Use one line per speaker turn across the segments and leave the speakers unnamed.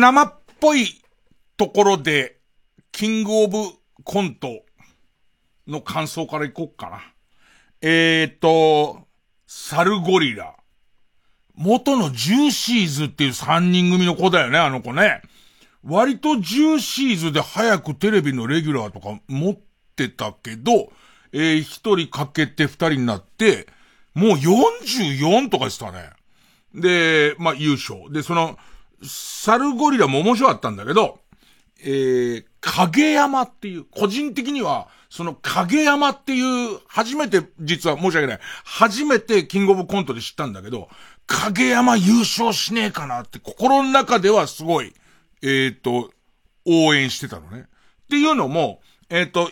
生っぽいところで、キングオブコントの感想からいこっかな。えーと、サルゴリラ。元のジューシーズっていう三人組の子だよね、あの子ね。割とジューシーズで早くテレビのレギュラーとか持ってたけど、えー、一人かけて二人になって、もう44とかでしたね。で、まあ優勝。で、その、サルゴリラも面白かったんだけど、えー、影山っていう、個人的には、その影山っていう、初めて、実は申し訳ない。初めてキングオブコントで知ったんだけど、影山優勝しねえかなって心の中ではすごい、えっ、ー、と、応援してたのね。っていうのも、えっ、ー、と、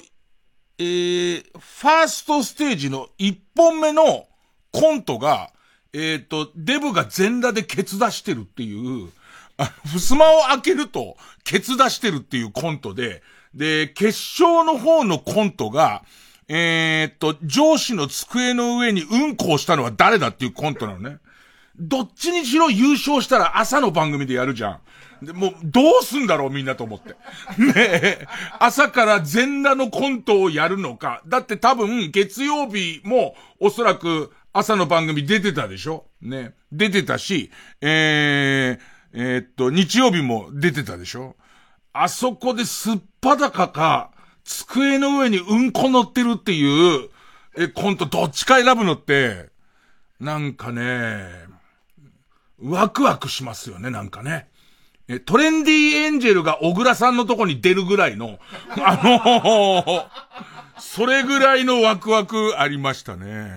えー、ファーストステージの一本目のコントが、えっ、ー、と、デブが全裸でケツ出してるっていう、あ、襖を開けると、ケツ出してるっていうコントで、で、決勝の方のコントが、えー、っと、上司の机の上にうんこをしたのは誰だっていうコントなのね。どっちにしろ優勝したら朝の番組でやるじゃん。で、もう、どうすんだろうみんなと思って。ねえ。朝から全裸のコントをやるのか。だって多分、月曜日も、おそらく、朝の番組出てたでしょね。出てたし、えー、えー、っと、日曜日も出てたでしょ？あそこですっぱだかか、机の上にうんこ乗ってるっていう、え、コントどっちか選ぶのって、なんかね、ワクワクしますよね、なんかね。え、トレンディエンジェルが小倉さんのとこに出るぐらいの、あのそれぐらいのワクワクありましたね。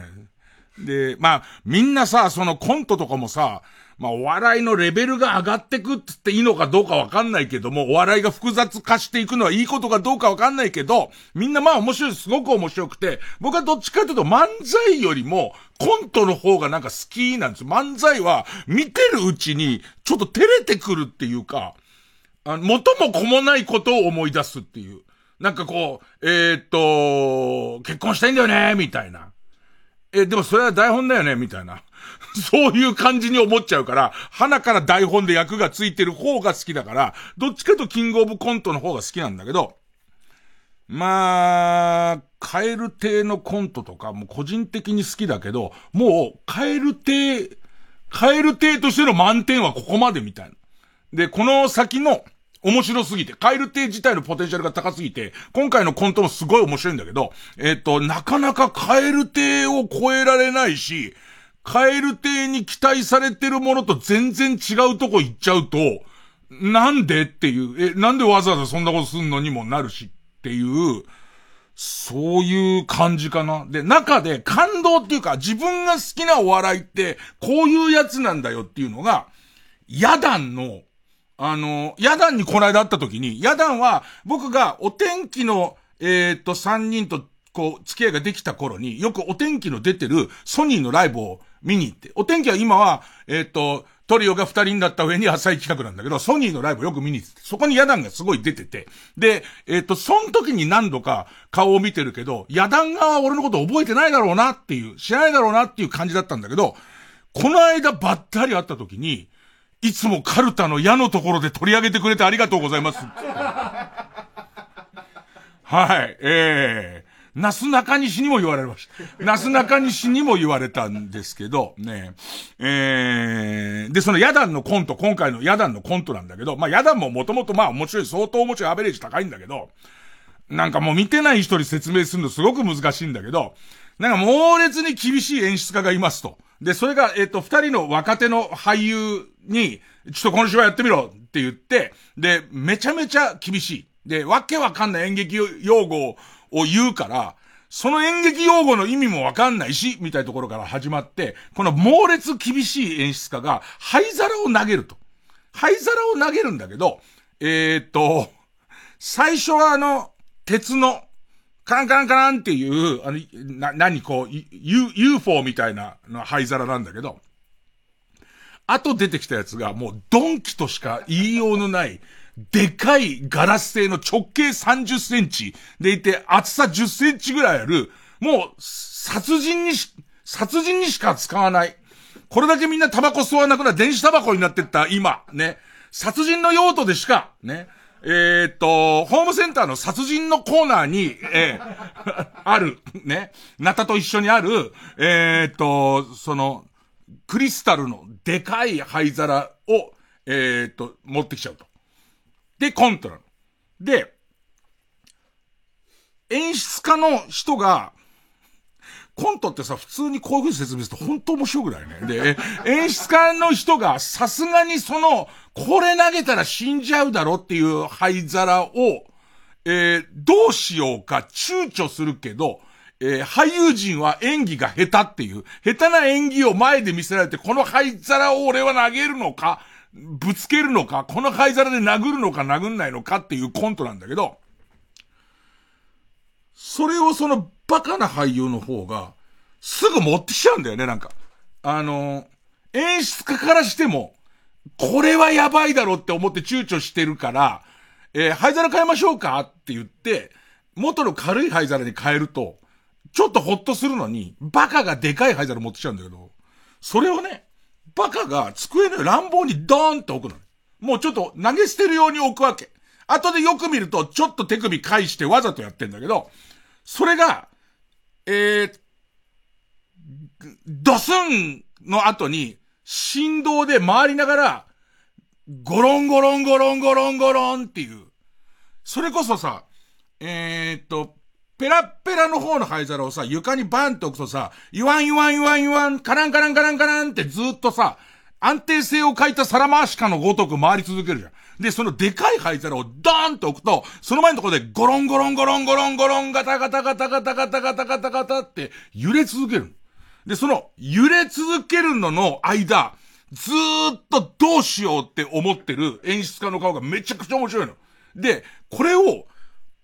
で、まあ、みんなさ、そのコントとかもさ、まあ、お笑いのレベルが上がってくってっていいのかどうかわかんないけども、お笑いが複雑化していくのはいいことかどうかわかんないけど、みんなまあ面白い、すごく面白くて、僕はどっちかというと漫才よりも、コントの方がなんか好きなんですよ。漫才は、見てるうちに、ちょっと照れてくるっていうか、あの元も子もないことを思い出すっていう。なんかこう、えー、っと、結婚したいんだよね、みたいな。え、でもそれは台本だよねみたいな。そういう感じに思っちゃうから、花から台本で役がついてる方が好きだから、どっちかとキングオブコントの方が好きなんだけど、まあ、カエル亭のコントとかも個人的に好きだけど、もう、カエル亭、カエル亭としての満点はここまでみたいな。で、この先の、面白すぎて、カエル亭自体のポテンシャルが高すぎて、今回のコントもすごい面白いんだけど、えっ、と、なかなかカエル亭を超えられないし、カエル亭に期待されてるものと全然違うとこ行っちゃうと、なんでっていう、え、なんでわざわざそんなことすんのにもなるしっていう、そういう感じかな。で、中で感動っていうか、自分が好きなお笑いって、こういうやつなんだよっていうのが、ヤダンのあの、ヤダンにこの間会った時に、ヤダンは僕がお天気の、えっ、と、三人とこう、付き合いができた頃に、よくお天気の出てるソニーのライブを見に行って、お天気は今は、えっ、ー、と、トリオが二人になった上に浅い企画なんだけど、ソニーのライブをよく見に行って、そこにヤダンがすごい出てて、で、えっ、ー、と、その時に何度か顔を見てるけど、ヤダンが俺のこと覚えてないだろうなっていう、知らないだろうなっていう感じだったんだけど、この間ばったり会った時に、いつもカルタの矢のところで取り上げてくれてありがとうございます。はい、ええー、なすなかにしにも言われました。なすなかにしにも言われたんですけど、ねええー、で、そのヤダンのコント、今回のヤダンのコントなんだけど、まあヤダンももともとまあ面白い、相当面白いアベレージ高いんだけど、なんかもう見てない人に説明するのすごく難しいんだけど、なんか猛烈に厳しい演出家がいますと。で、それが、えっ、と、二人の若手の俳優に、ちょっとこの芝居やってみろって言って、で、めちゃめちゃ厳しい。で、わけわかんない演劇用語をを言うから、その演劇用語の意味もわかんないし、みたいなところから始まって、この猛烈厳しい演出家が、灰皿を投げると。灰皿を投げるんだけど、えー、っと、最初はあの、鉄の、カランカランカランっていう、あの、な、何こう、U、UFO みたいなの灰皿なんだけど、後出てきたやつがもうドンキとしか言いようのない、でかいガラス製の直径30センチ。でいて厚さ10センチぐらいある、もう殺人にし、殺人にしか使わない。これだけみんなタバコ吸わなくな電子タバコになってった。今、ね。殺人の用途でしか、ね、えー、っと、ホームセンターの殺人のコーナーに、えー、ある、ね、ナタと一緒にある、えー、っと、その、クリスタルのでかい灰皿を、えー、っと、持ってきちゃうと。で、コントなの。で、演出家の人が、コントってさ、普通にこういう風に説明すると本当面白くないね。で、演出家の人がさすがにその、これ投げたら死んじゃうだろっていう灰皿を、えー、どうしようか躊躇するけど、えー、俳優陣は演技が下手っていう、下手な演技を前で見せられて、この灰皿を俺は投げるのか、ぶつけるのか、この灰皿で殴るのか殴んないのかっていうコントなんだけど、それをそのバカな俳優の方が、すぐ持ってきちゃうんだよね、なんか。あの、演出家からしても、これはやばいだろって思って躊躇してるから、えー、灰皿変えましょうかって言って、元の軽い灰皿に変えると、ちょっとほっとするのに、バカがでかい灰皿持ってきちゃうんだけど、それをね、バカが机の乱暴にドーンって置くの。もうちょっと投げ捨てるように置くわけ。後でよく見ると、ちょっと手首返してわざとやってんだけど、それが、えー、ドスンの後に、振動で回りながら、ゴロンゴロンゴロンゴロンゴロンっていう。それこそさ、えー、っと、ペラッペラの方の灰皿をさ、床にバンって置くとさ、言わん言わん言わん言わん、カランカランカランカランってずっとさ、安定性を欠いた皿回しかのごとく回り続けるじゃん。で、そのでかい灰皿をドーンと置くと、その前のところでゴロンゴロンゴロンゴロンゴロンガタガタガタガタガタガタガタガタって揺れ続ける。で、その揺れ続けるのの間、ずーっとどうしようって思ってる演出家の顔がめちゃくちゃ面白いの。で、これを、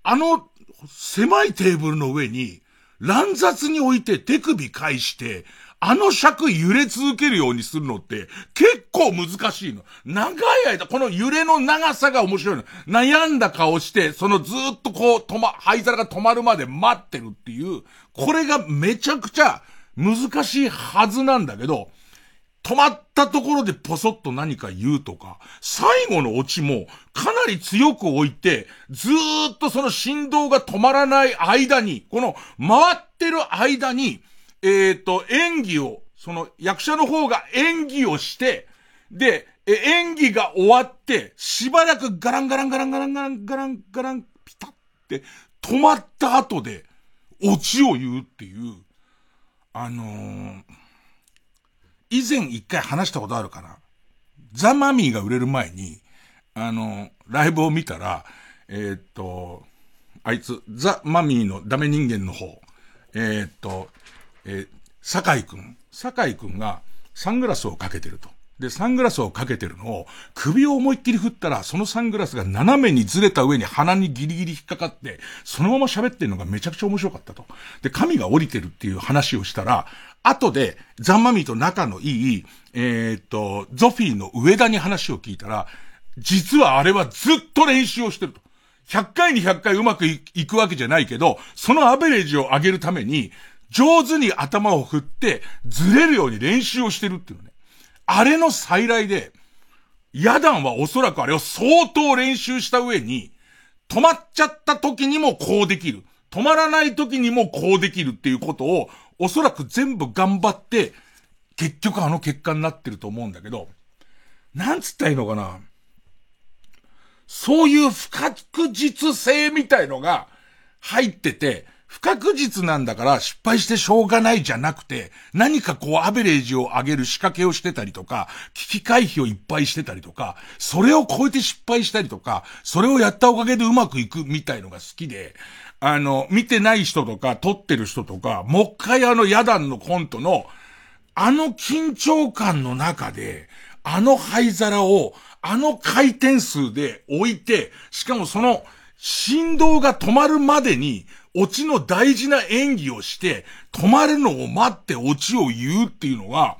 あの狭いテーブルの上に、乱雑に置いて手首返して、あの尺揺れ続けるようにするのって結構難しいの。長い間、この揺れの長さが面白いの。悩んだ顔して、そのずっとこう、止ま、灰皿が止まるまで待ってるっていう、これがめちゃくちゃ難しいはずなんだけど、止まったところでポソッと何か言うとか、最後のオチもかなり強く置いて、ずーっとその振動が止まらない間に、この回ってる間に、えっ、ー、と、演技を、その役者の方が演技をして、で、演技が終わって、しばらくガランガランガランガランガランガランガランピタって止まった後で、オチを言うっていう、あのー以前一回話したことあるかな。ザ・マミーが売れる前に、あの、ライブを見たら、えー、っと、あいつ、ザ・マミーのダメ人間の方、えー、っと、えー、酒井くん。酒井くんがサングラスをかけてると。で、サングラスをかけてるのを、首を思いっきり振ったら、そのサングラスが斜めにずれた上に鼻にギリギリ引っかかって、そのまま喋ってるのがめちゃくちゃ面白かったと。で、神が降りてるっていう話をしたら、後で、ザンマミーと仲のいい、えー、っと、ゾフィーの上田に話を聞いたら、実はあれはずっと練習をしてると。100回に100回うまくいくわけじゃないけど、そのアベレージを上げるために、上手に頭を振って、ずれるように練習をしてるっていうね。あれの再来で、ヤダンはおそらくあれを相当練習した上に、止まっちゃった時にもこうできる。止まらない時にもこうできるっていうことを、おそらく全部頑張って、結局あの結果になってると思うんだけど、なんつったらいいのかな。そういう不確実性みたいのが入ってて、不確実なんだから失敗してしょうがないじゃなくて、何かこうアベレージを上げる仕掛けをしてたりとか、危機回避をいっぱいしてたりとか、それを超えて失敗したりとか、それをやったおかげでうまくいくみたいのが好きで、あの、見てない人とか、撮ってる人とか、もう一回あのヤダンのコントの、あの緊張感の中で、あの灰皿を、あの回転数で置いて、しかもその振動が止まるまでに、オチの大事な演技をして、止まるのを待ってオチを言うっていうのが、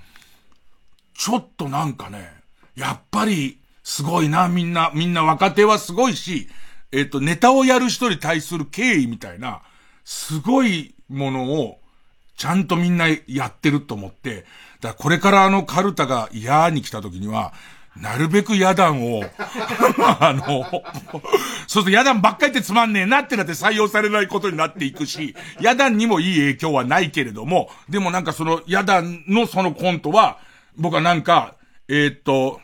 ちょっとなんかね、やっぱり、すごいな、みんな、みんな若手はすごいし、えっ、と、ネタをやる人に対する敬意みたいな、すごいものを、ちゃんとみんなやってると思って、だからこれからあのカルタが嫌に来た時には、なるべく野団を、あの、そうすると野団ばっかりってつまんねえなってなって採用されないことになっていくし、野団にもいい影響はないけれども、でもなんかその野団のそのコントは、僕はなんか、えー、っと、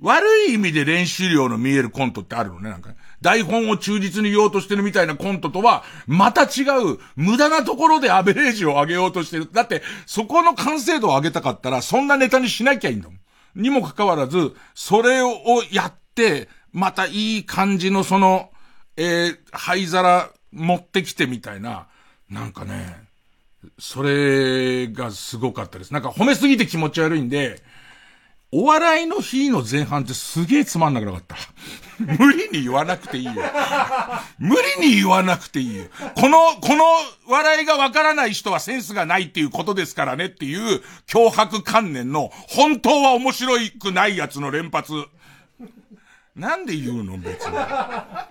悪い意味で練習量の見えるコントってあるのね、なんか。台本を忠実に言おうとしてるみたいなコントとは、また違う、無駄なところでアベレージを上げようとしてる。だって、そこの完成度を上げたかったら、そんなネタにしなきゃいいんだもん。にもかかわらず、それをやって、またいい感じのその、えー、灰皿持ってきてみたいな、なんかね、それがすごかったです。なんか褒めすぎて気持ち悪いんで、お笑いの日の前半ってすげえつまんなくなかった。無理に言わなくていいよ。無理に言わなくていいよ。この、この笑いがわからない人はセンスがないっていうことですからねっていう脅迫観念の本当は面白くないやつの連発。なんで言うの別に。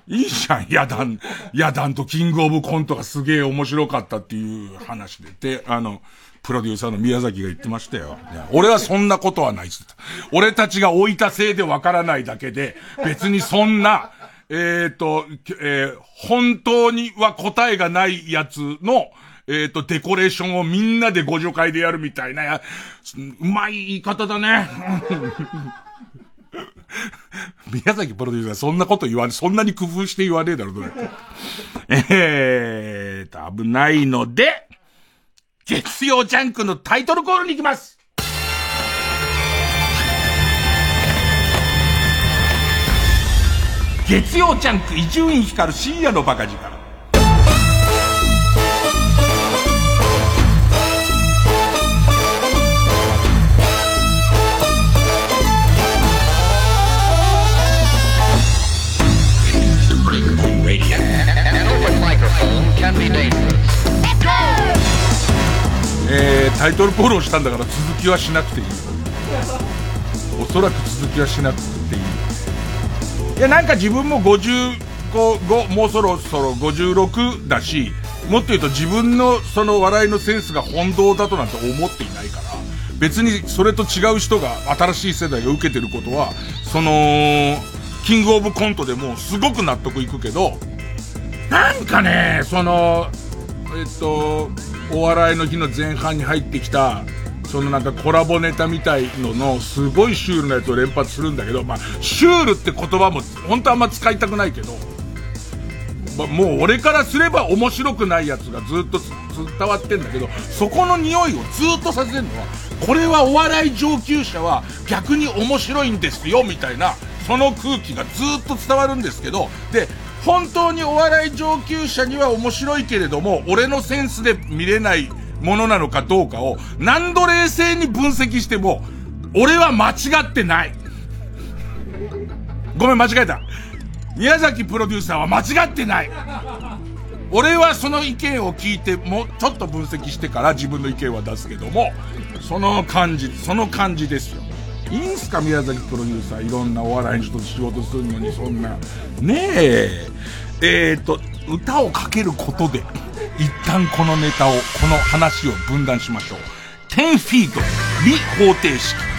いいじゃん、ヤダン。ヤダンとキングオブコントがすげえ面白かったっていう話で。で、あの、プロデューサーの宮崎が言ってましたよ。俺はそんなことはないっつった。俺たちが置いたせいでわからないだけで、別にそんな、えっ、ー、と、えー、本当には答えがないやつの、えっ、ー、と、デコレーションをみんなでご助会でやるみたいな、うまい言い方だね。宮崎プロデューサーそんなこと言わね、そんなに工夫して言わねえだろ、どれ。えーと、危ないので、月曜ジャンクのタイトルコールに行きます。月曜ジャンク伊集院光深夜のバカ力。えー、タイトルコールをしたんだから続きはしなくていい。おそらく続きはしなくていい。いやなんか自分も55もうそろそろ56だしもっと言うと自分のその笑いのセンスが本当だとなんて思っていないから別にそれと違う人が新しい世代が受けてることはそのキングオブコントでもすごく納得いくけどなんかねそのえっとお笑いの日の前半に入ってきた、そのなんかコラボネタみたいのの、すごいシュールなやつを連発するんだけど、まあ、シュールって言葉も、本当あんま使いたくないけど、ま、もう俺からすれば面白くないやつがずっと伝わってんだけど、そこの匂いをずっとさせるのは、これはお笑い上級者は逆に面白いんですよ、みたいな、その空気がずっと伝わるんですけど、で、本当にお笑い上級者には面白いけれども、俺のセンスで見れないものなのかどうかを何度冷静に分析しても、俺は間違ってない。ごめん、間違えた。宮崎プロデューサーは間違ってない。俺はその意見を聞いて、もうちょっと分析してから自分の意見は出すけども、その感じ、その感じですよ。いいんすか宮崎プロデューサー。いろんなお笑いの人と仕事するのにそんな。ねえ。えー、っと歌をかけることで一旦このネタをこの話を分断しましょう。10フィート未方程式。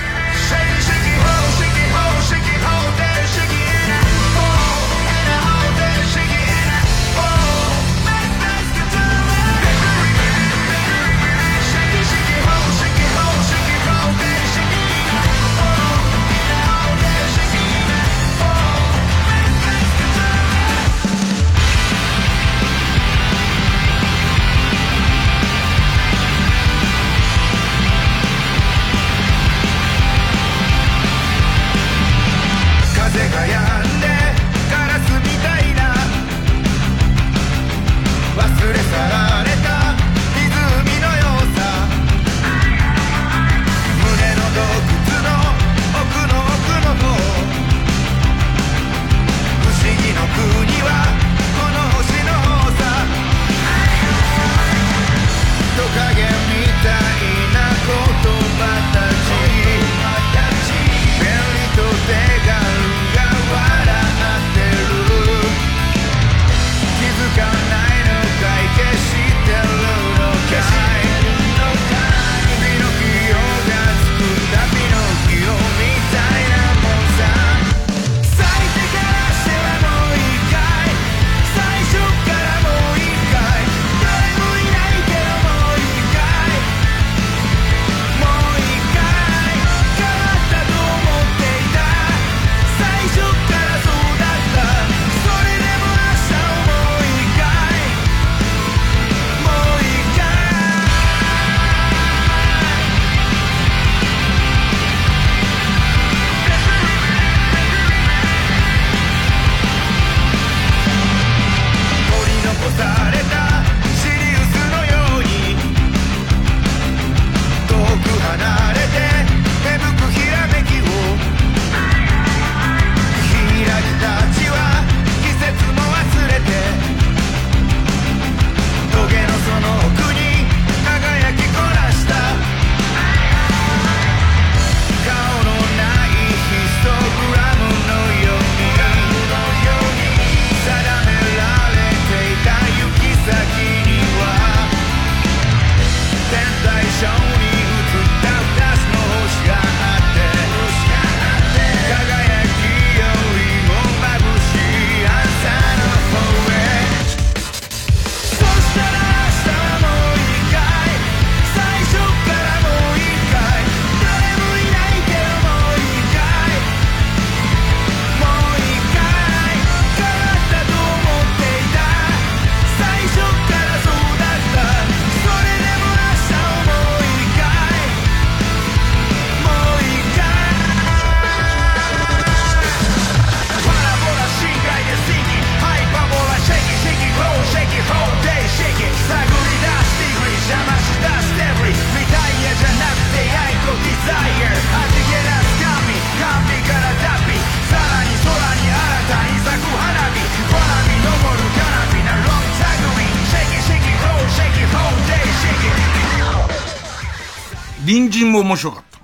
も面白かった。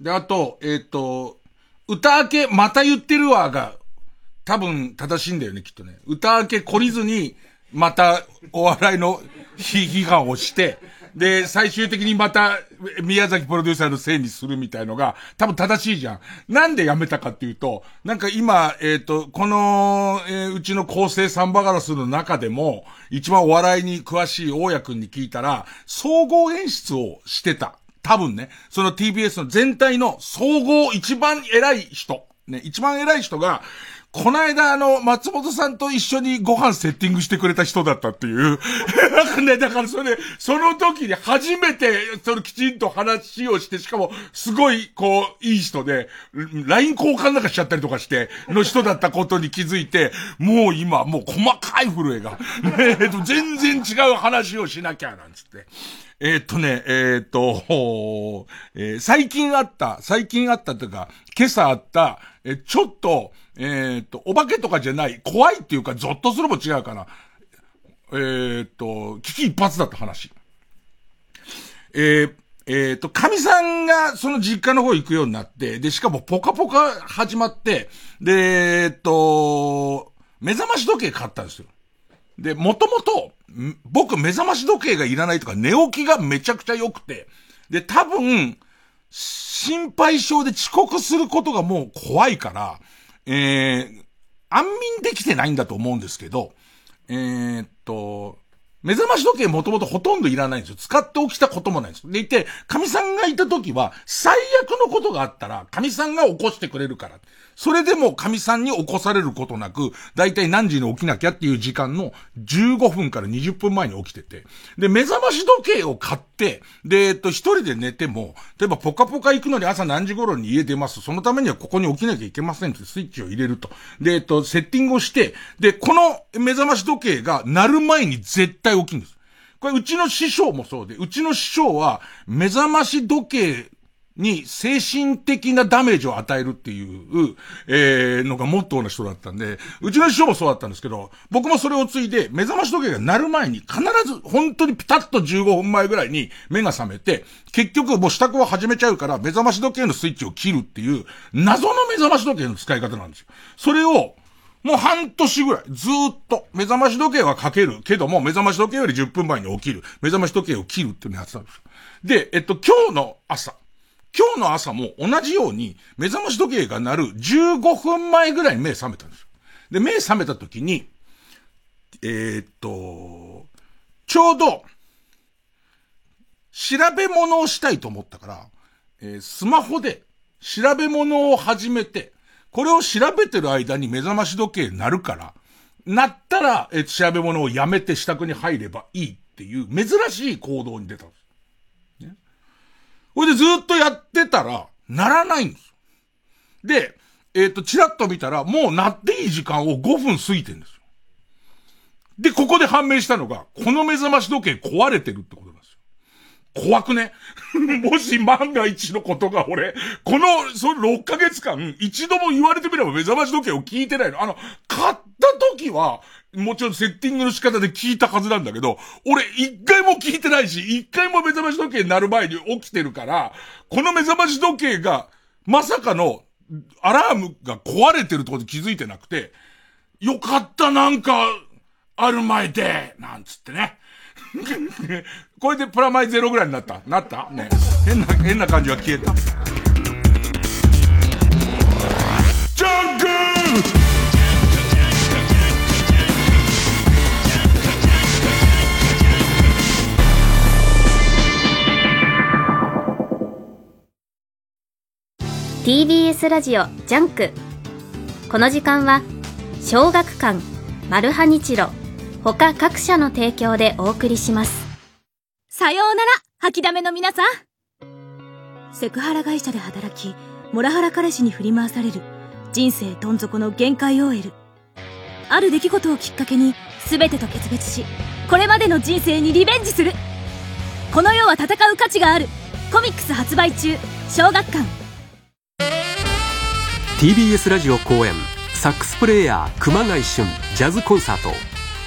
で、あと、えっ、ー、と、歌明け、また言ってるわが、多分正しいんだよね、きっとね。歌明け懲りずに、またお笑いの批判をして、で、最終的にまた、宮崎プロデューサーのせいにするみたいのが、多分正しいじゃん。なんでやめたかっていうと、なんか今、えっ、ー、と、この、えー、うちの構成サンバガラスの中でも、一番お笑いに詳しい大家くんに聞いたら、総合演出をしてた。多分ね、その TBS の全体の総合一番偉い人、ね、一番偉い人が、この間あの、松本さんと一緒にご飯セッティングしてくれた人だったっていう。なんかね、だからそれ、その時に初めて、そのきちんと話をして、しかも、すごい、こう、いい人で、LINE 交換なんかしちゃったりとかして、の人だったことに気づいて、もう今、もう細かい震えが、ね、全然違う話をしなきゃ、なんつって。えー、っとね、えー、っと、えー、最近あった、最近あったというか、今朝あった、えちょっと、えっと、お化けとかじゃない、怖いっていうか、ゾッとするも違うかな。えっと、危機一髪だった話。え、えっ、と、神さんがその実家の方行くようになって、で、しかもポカポカ始まって、で、えっと、目覚まし時計買ったんですよ。で、もともと、僕目覚まし時計がいらないとか寝起きがめちゃくちゃ良くて、で、多分、心配性で遅刻することがもう怖いから、えー、安眠できてないんだと思うんですけど、えー、っと、目覚まし時計もともとほとんどいらないんですよ。使って起きたこともないんです。でいて、神さんがいた時は、最悪のことがあったら、神さんが起こしてくれるから。それでも神さんに起こされることなく、だいたい何時に起きなきゃっていう時間の15分から20分前に起きてて。で、目覚まし時計を買って、で、えっと、一人で寝ても、例えばポカポカ行くのに朝何時頃に家出ます。そのためにはここに起きなきゃいけませんってスイッチを入れると。で、えっと、セッティングをして、で、この目覚まし時計が鳴る前に絶対起きるんです。これうちの師匠もそうで、うちの師匠は目覚まし時計に精神的なダメージを与えるっていう、えー、のがモットーの人だったんで、うちの師匠もそうだったんですけど、僕もそれをついで、目覚まし時計が鳴る前に必ず、本当にピタッと15分前ぐらいに目が覚めて、結局もう支度を始めちゃうから、目覚まし時計のスイッチを切るっていう、謎の目覚まし時計の使い方なんですよ。それを、もう半年ぐらい、ずっと、目覚まし時計はかけるけども、目覚まし時計より10分前に起きる。目覚まし時計を切るっていうのやってたんですよ。で、えっと、今日の朝、今日の朝も同じように目覚まし時計が鳴る15分前ぐらいに目覚めたんですよ。で、目覚めた時に、えー、っと、ちょうど、調べ物をしたいと思ったから、えー、スマホで調べ物を始めて、これを調べてる間に目覚まし時計鳴るから、鳴ったら、えー、調べ物をやめて支度に入ればいいっていう珍しい行動に出たんです。ほいでずっとやってたら、ならないんですよ。で、えっ、ー、と、チラッと見たら、もう鳴っていい時間を5分過ぎてんですよ。で、ここで判明したのが、この目覚まし時計壊れてるってことなんですよ。怖くね？もし万が一のことが俺、この、その6ヶ月間、一度も言われてみれば目覚まし時計を聞いてないの。あの、買った時は、もちろんセッティングの仕方で聞いたはずなんだけど、俺一回も聞いてないし、一回も目覚まし時計になる前に起きてるから、この目覚まし時計が、まさかの、アラームが壊れてるってこと気づいてなくて、よかったなんか、ある前で、なんつってね。これでプラマイゼロぐらいになったなった？ね。変な、変な感じは消えた。ジャンク
TBS ラジオジャンク。この時間は小学館マルハニチロ他各社の提供でお送りします。
さようなら掃きだめの皆さん。セクハラ会社で働きモラハラ彼氏に振り回される人生どん底の限界 OL ある出来事をきっかけに全てと決別しこれまでの人生にリベンジする。この世は戦う価値がある。コミックス発売中小学館。
TBS ラジオ公演サックスプレーヤー熊谷俊ジャズコンサート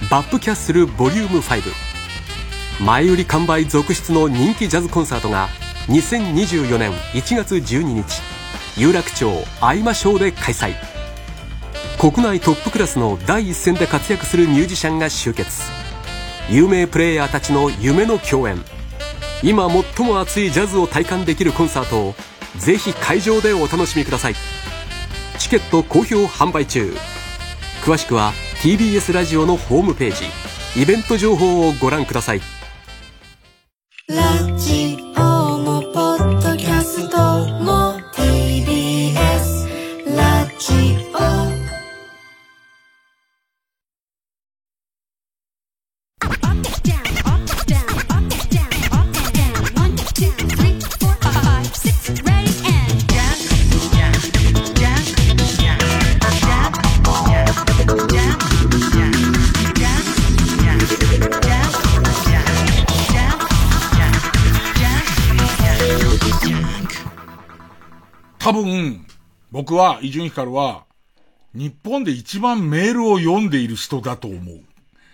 バップキャッスルボリューム5前売り完売続出の人気ジャズコンサートが2024年1月12日有楽町相馬ショーで開催。国内トップクラスの第一線で活躍するミュージシャンが集結。有名プレイヤーたちの夢の共演。今最も熱いジャズを体感できるコンサートをぜひ会場でお楽しみください。チケット好評販売中。詳しくは TBS ラジオのホームページ。イベント情報をご覧ください。
僕は、伊集院光は、日本で一番メールを読んでいる人だと思う。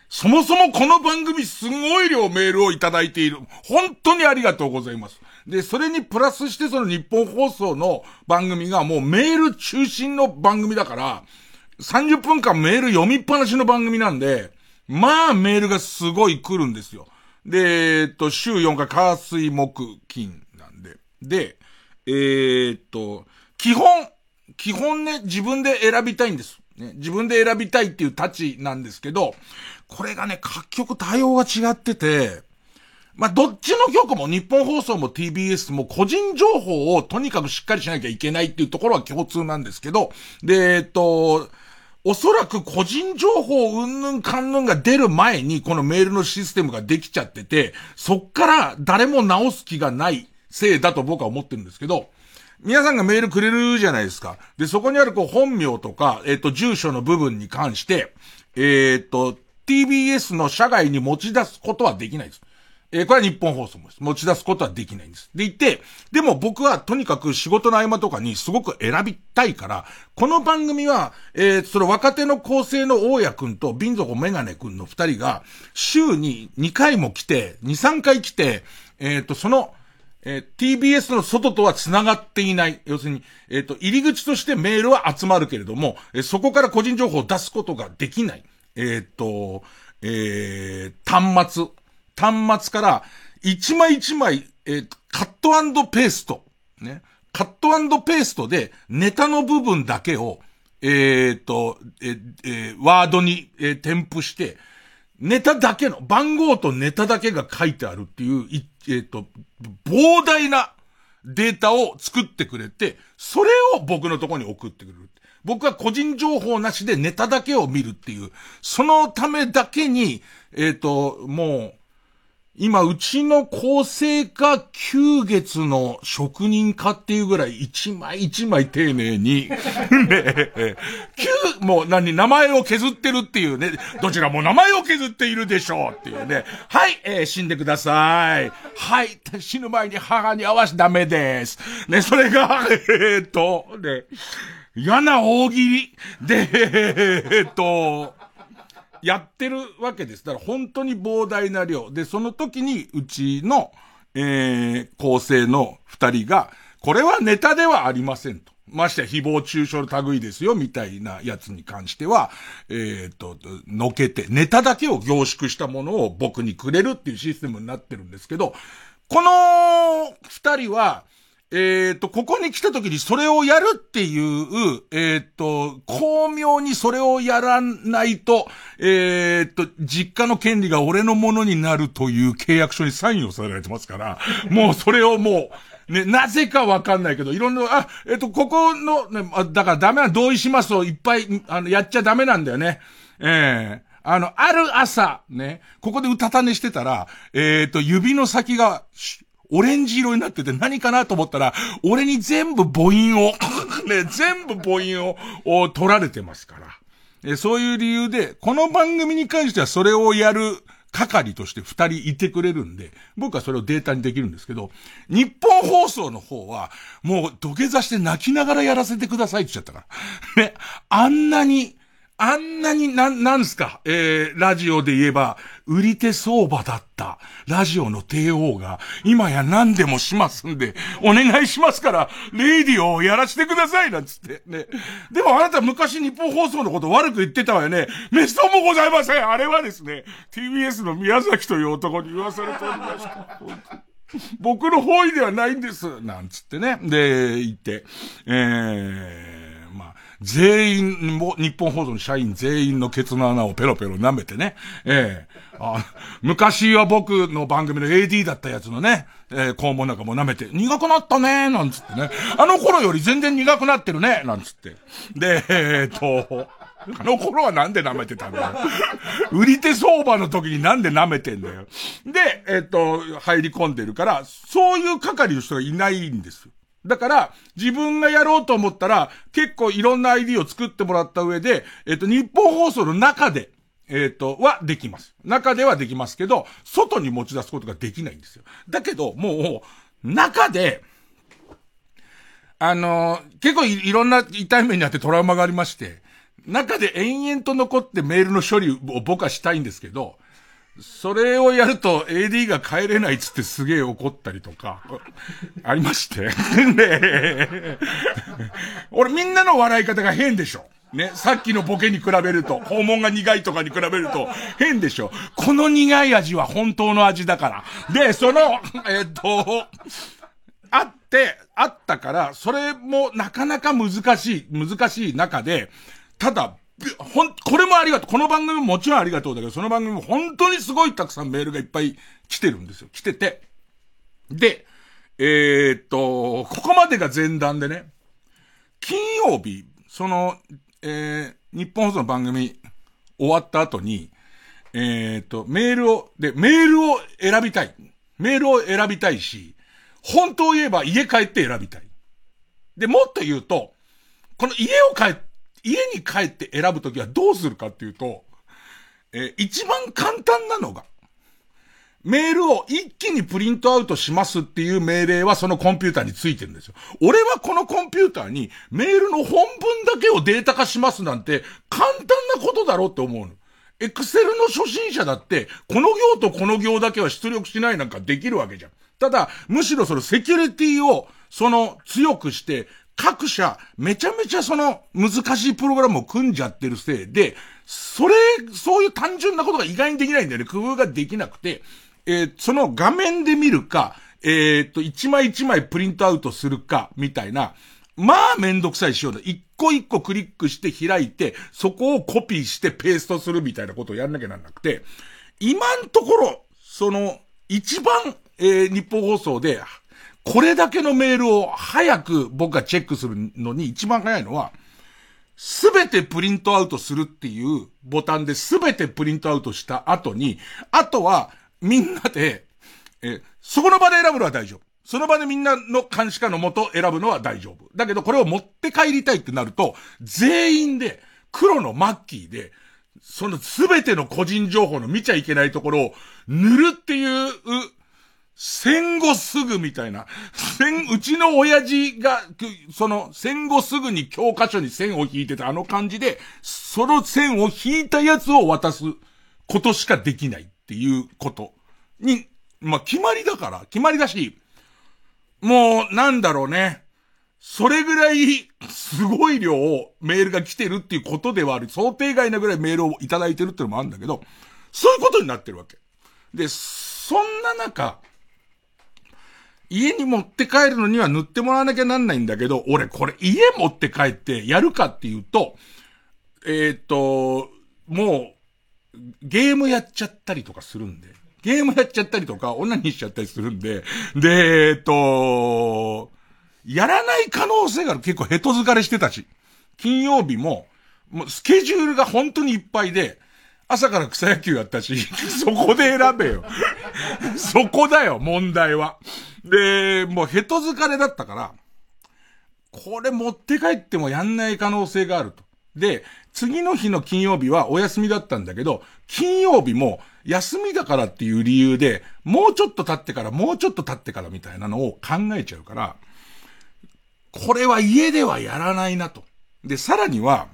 そもそもこの番組すごい量メールをいただいている。本当にありがとうございます。で、それにプラスしてその日本放送の番組がもうメール中心の番組だから、30分間メール読みっぱなしの番組なんで、まあメールがすごい来るんですよ。で、えっと、週4回、火水木金なんで。で、えーっと、基本、基本ね、自分で選びたいんです。ね、自分で選びたいっていうタチなんですけど、これがね、各局対応が違ってて、まあ、どっちの局も日本放送も TBS も個人情報をとにかくしっかりしなきゃいけないっていうところは共通なんですけど、で、えっと、おそらく個人情報うんぬんかんぬんが出る前にこのメールのシステムができちゃってて、そっから誰も直す気がないせいだと僕は思ってるんですけど、皆さんがメールくれるじゃないですか。で、そこにあるこう本名とか、えっ、と、住所の部分に関して、えっ、と、TBS の社外に持ち出すことはできないです。えーこれは日本放送もです。持ち出すことはできないんです。でいて、でも僕はとにかく仕事の合間とかにすごく選びたいから、この番組は、えーその若手の構成の大家くんと瓶底メガネくんの二人が、週に2回も来て、2、3回来て、えっ、と、その、えー TBS の外とは繋がっていない。要するに、えっ、と、入り口としてメールは集まるけれども、えーそこから個人情報を出すことができない。えっ、と、えー端末。端末から、一枚一枚、えーカットペースト。ね。カットペーストで、ネタの部分だけを、えっ、と、えーえワードに、え添付して、ネタだけの、番号とネタだけが書いてあるっていう、いえっ、と、膨大なデータを作ってくれて、それを僕のとこに送ってくれる。僕は個人情報なしでネタだけを見るっていう、そのためだけに、えっ、と、もう、今、うちの構成化9月の職人化っていうぐらい一枚一枚丁寧に、ね、9、もう何、名前を削ってるっていうね、どちらも名前を削っているでしょうっていうね。はい、えー死んでください。はい、死ぬ前に母に会わしダメです。ね、それが、えーっと、ね、嫌な大喜利で、えーっと、やってるわけです。だから本当に膨大な量。で、その時にうちの、えー、構成の二人が、これはネタではありませんと。まして誹謗中傷の類ですよ、みたいなやつに関しては、えっ、と、のけて、ネタだけを凝縮したものを僕にくれるっていうシステムになってるんですけど、この二人は、えっ、と、ここに来た時にそれをやるっていう、えっ、と、巧妙にそれをやらないと、えっ、と、実家の権利が俺のものになるという契約書にサインをされてますから、もうそれをもう、ね、なぜかわかんないけど、いろんな、あ、えっ、と、ここの、ね、だからダメな同意しますをいっぱい、あの、やっちゃダメなんだよね。ええーあの、ある朝、ね、ここでうたた寝してたら、えっ、と、指の先が、オレンジ色になってて何かなと思ったら、俺に全部母音を ね、全部母音を、取られてますから。そういう理由で、この番組に関してはそれをやる係として二人いてくれるんで、僕はそれをデータにできるんですけど、日本放送の方は、もう土下座して泣きながらやらせてくださいって言っちゃったから。ね、あんなに、あんなに、なん、なんすか、えー、ラジオで言えば、売り手相場だった、ラジオの帝王が、今や何でもしますんで、お願いしますから、レイディオをやらせてください、なんつって、ね。でもあなた昔日本放送のこと悪く言ってたわよね。めっそうもございません。あれはですね、TBS の宮崎という男に言わされておりました。僕の方位ではないんです。なんつってね。で、言って、えー、全員も、日本放送の社員全員のケツの穴をペロペロ舐めてね。ええー、昔は僕の番組の AD だったやつのね、えー、肛門なんかも舐めて、苦くなったねなんつってね。あの頃より全然苦くなってるねなんつって。で、えっ、と、あの頃はなんで舐めてたんだよ。売り手相場の時になんで舐めてんだよ。で、えっ、と、入り込んでるから、そういう係の人がいないんです。だから、自分がやろうと思ったら、結構いろんな ID を作ってもらった上で、えっ、と、日本放送の中で、えっ、と、はできます。中ではできますけど、外に持ち出すことができないんですよ。だけど、もう、中で、あのー、結構いろんな痛い目にあってトラウマがありまして、中で延々と残ってメールの処理を僕はしたいんですけど、それをやると AD が帰れないっつってすげえ怒ったりとか、ありまして。で、俺みんなの笑い方が変でしょ。ね、さっきのボケに比べると、訪問が苦いとかに比べると、変でしょ。この苦い味は本当の味だから。で、その、えっと、あって、あったから、それもなかなか難しい、難しい中で、ただ、ほん、これもありがとう。この番組ももちろんありがとうだけど、その番組も本当にすごいたくさんメールがいっぱい来てるんですよ。来てて。で、えー、っと、ここまでが前段でね、金曜日、その、えー、日本放送の番組終わった後に、えー、っと、メールを、で、メールを選びたい。メールを選びたいし、本当を言えば家帰って選びたい。で、もっと言うと、この家を帰って、家に帰って選ぶときはどうするかっていうと、えー、一番簡単なのが、メールを一気にプリントアウトしますっていう命令はそのコンピューターについてるんですよ。俺はこのコンピューターにメールの本文だけをデータ化しますなんて簡単なことだろうって思うの。エクセルの初心者だって、この行とこの行だけは出力しないなんかできるわけじゃん。ただ、むしろそのセキュリティを、その強くして、各社、めちゃめちゃその難しいプログラムを組んじゃってるせいで、それ、そういう単純なことが意外にできないんだよね。工夫ができなくて、えー、その画面で見るか、えー、っと、一枚一枚プリントアウトするか、みたいな、まあめんどくさい仕様だ。一個一個クリックして開いて、そこをコピーしてペーストするみたいなことをやんなきゃなんなくて、今んところ、その、一番、えー、日本放送でこれだけのメールを早く僕がチェックするのに一番早いのは、すべてプリントアウトするっていうボタンですべてプリントアウトした後に、あとはみんなで、え、そこの場で選ぶのは大丈夫。その場でみんなの監視下のもと選ぶのは大丈夫。だけどこれを持って帰りたいってなると、全員で黒のマッキーで、そのすべての個人情報の見ちゃいけないところを塗るっていう戦後すぐみたいな。戦、うちの親父が、その戦後すぐに教科書に線を引いてたあの感じで、その線を引いたやつを渡すことしかできないっていうことに、まあ、決まりだから、決まりだし、もう、なんだろうね。それぐらい、すごい量をメールが来てるっていうことではある。想定外なぐらいメールをいただいてるっていうのもあるんだけど、そういうことになってるわけ。で、そんな中、家に持って帰るのには塗ってもらわなきゃなんないんだけど、俺これ家持って帰ってやるかっていうと、えっ、と、もう、ゲームやっちゃったりとかするんで、ゲームやっちゃったりとか、女にしちゃったりするんで、で、えっ、と、やらない可能性がある。結構ヘト疲れしてたし。金曜日も、もうスケジュールが本当にいっぱいで、朝から草野球やったし、そこで選べよ。そこだよ、問題は。で、もうヘト疲れだったから、これ持って帰ってもやんない可能性があると。で、次の日の金曜日はお休みだったんだけど、金曜日も休みだからっていう理由で、もうちょっと経ってから、もうちょっと経ってからみたいなのを考えちゃうから、これは家ではやらないなと。で、さらには、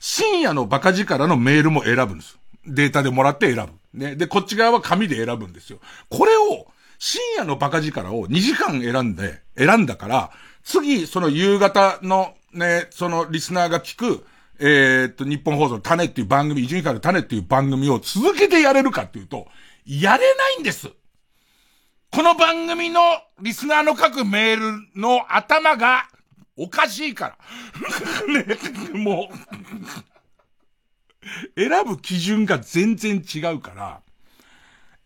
深夜のバカ力のメールも選ぶんです。データでもらって選ぶ。ね。で、こっち側は紙で選ぶんですよ。これを、深夜のバカ力を2時間選んで、選んだから、次、その夕方のね、そのリスナーが聞く、えー、っと、日本放送の種っていう番組、伊集院から種っていう番組を続けてやれるかっていうと、やれないんです。この番組のリスナーの書くメールの頭がおかしいから。ね、もう選ぶ基準が全然違うから、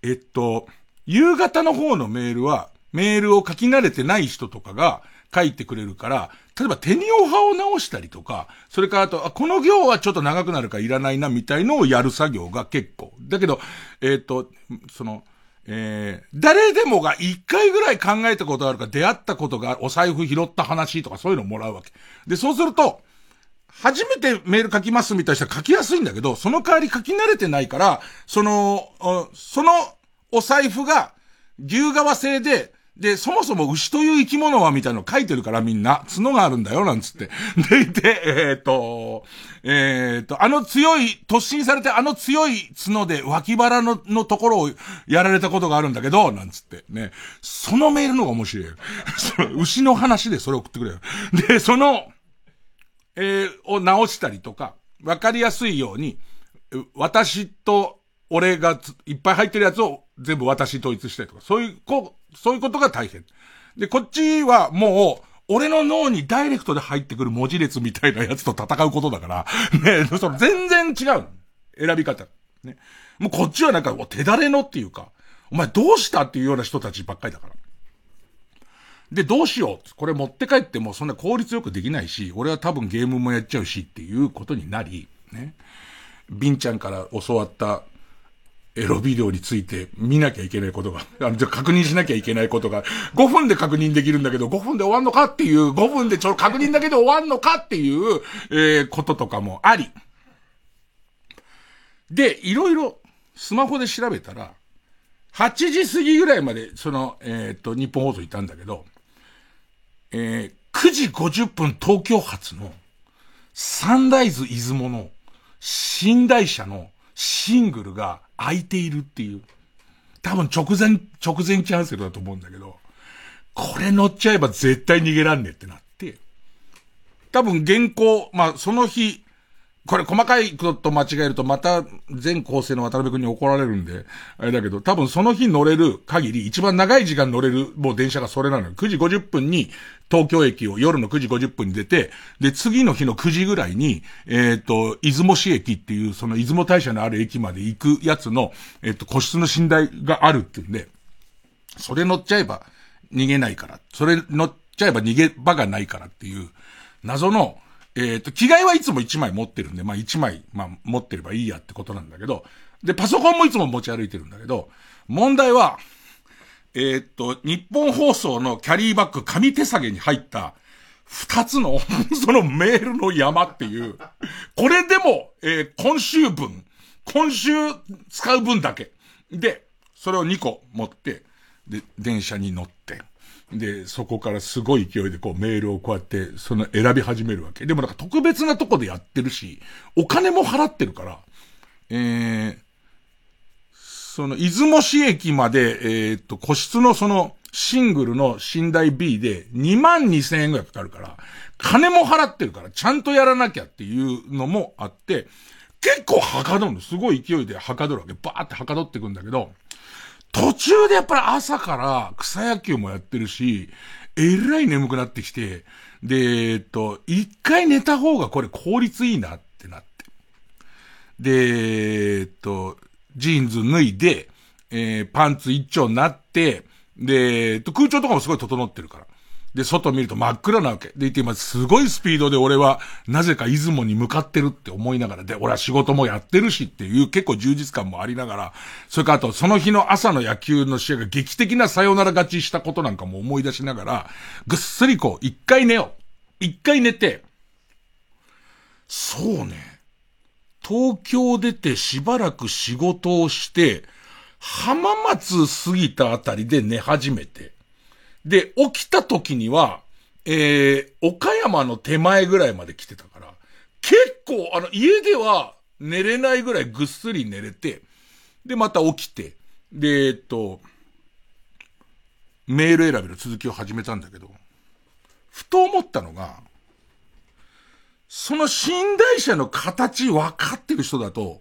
えっと、夕方の方のメールは、メールを書き慣れてない人とかが書いてくれるから、例えば手におはを直したりとか、それからあと、あこの行はちょっと長くなるからいらないなみたいのをやる作業が結構。だけど、えっ、と、その、えー、誰でもが一回ぐらい考えたことがあるか、出会ったことが、お財布拾った話とかそういうのをもらうわけ。で、そうすると、初めてメール書きますみたいな人は書きやすいんだけど、その代わり書き慣れてないから、その、そのお財布が牛革製で、で、そもそも牛という生き物はみたいなの書いてるからみんな、角があるんだよ、なんつって。で、で、えっ、と、えっ、と、あの強い、突進されてあの強い角で脇腹の、のところをやられたことがあるんだけど、なんつって。ね。そのメールの方が面白い。その牛の話でそれ送ってくれよ。で、その、えー、を直したりとか、わかりやすいように、私と俺がいっぱい入ってるやつを全部私統一したりとか、そういう、こう、そういうことが大変。で、こっちはもう、俺の脳にダイレクトで入ってくる文字列みたいなやつと戦うことだから、ね、その全然違う。選び方。ね。もうこっちはなんか、手だれのっていうか、お前どうしたっていうような人たちばっかりだから。で、どうしよう。これ持って帰ってもそんな効率よくできないし、俺は多分ゲームもやっちゃうしっていうことになり、ね。ビンちゃんから教わったエロビデオについて見なきゃいけないことが、あの、じゃ確認しなきゃいけないことが、5分で確認できるんだけど、5分で終わんのかっていう、5分でちょ確認だけで終わんのかっていう、えー、こととかもあり。で、いろいろスマホで調べたら、8時過ぎぐらいまで、その、えっ、と、日本放送いたんだけど、えー、9時50分東京発の、サンライズ出雲の、寝台車のシングルが空いているっていう。多分直前、直前キャンセルだと思うんだけど、これ乗っちゃえば絶対逃げらんねえってなって、多分原稿、まあその日、これ細かいこと間違えるとまた全構成の渡辺君に怒られるんで、あれだけど、多分その日乗れる限り、一番長い時間乗れるもう電車がそれなのよ。9時50分に東京駅を夜の9時50分に出て、で、次の日の9時ぐらいに、えっ、と、出雲市駅っていう、その出雲大社のある駅まで行くやつの、えっ、と、個室の寝台があるっていうんで、それ乗っちゃえば逃げないから、それ乗っちゃえば逃げ場がないからっていう、謎の、えっ、ー、と、着替えはいつも1枚持ってるんで、まあ1枚、まあ持ってればいいやってことなんだけど、で、パソコンもいつも持ち歩いてるんだけど、問題は、えっ、ー、と、日本放送のキャリーバッグ紙手提げに入った、二つの そのメールの山っていう、これでも、えー、今週分、今週使う分だけ。で、それを2個持って、で、電車に乗って、で、そこからすごい勢いでこうメールをこうやって、その選び始めるわけ。でもなんか特別なとこでやってるし、お金も払ってるから、えー、その、出雲市駅まで、えー、っと、個室のその、シングルの寝台 B で2万2千円ぐらいかかるから、金も払ってるから、ちゃんとやらなきゃっていうのもあって、結構はかどるの。すごい勢いではかどるわけ。バーってはかどってくんだけど、途中でやっぱり朝から草野球もやってるし、えらい眠くなってきて、で、えっと、一回寝た方がこれ効率いいなってなって。で、えっと、ジーンズ脱いで、えー、パンツ一丁になって、で、えっと、空調とかもすごい整ってるから。で、外見ると真っ暗なわけ。で、いて今すごいスピードで俺は、なぜか出雲に向かってるって思いながら、で、俺は仕事もやってるしっていう結構充実感もありながら、それからあと、その日の朝の野球の試合が劇的なサヨナラ勝ちしたことなんかも思い出しながら、ぐっすりこう、一回寝よう。一回寝て、そうね。東京出てしばらく仕事をして、浜松過ぎたあたりで寝始めて、で、起きた時には、えー、岡山の手前ぐらいまで来てたから、結構、あの、家では寝れないぐらいぐっすり寝れて、で、また起きて、で、えっと、メール選びの続きを始めたんだけど、ふと思ったのが、その寝台車の形分かってる人だと、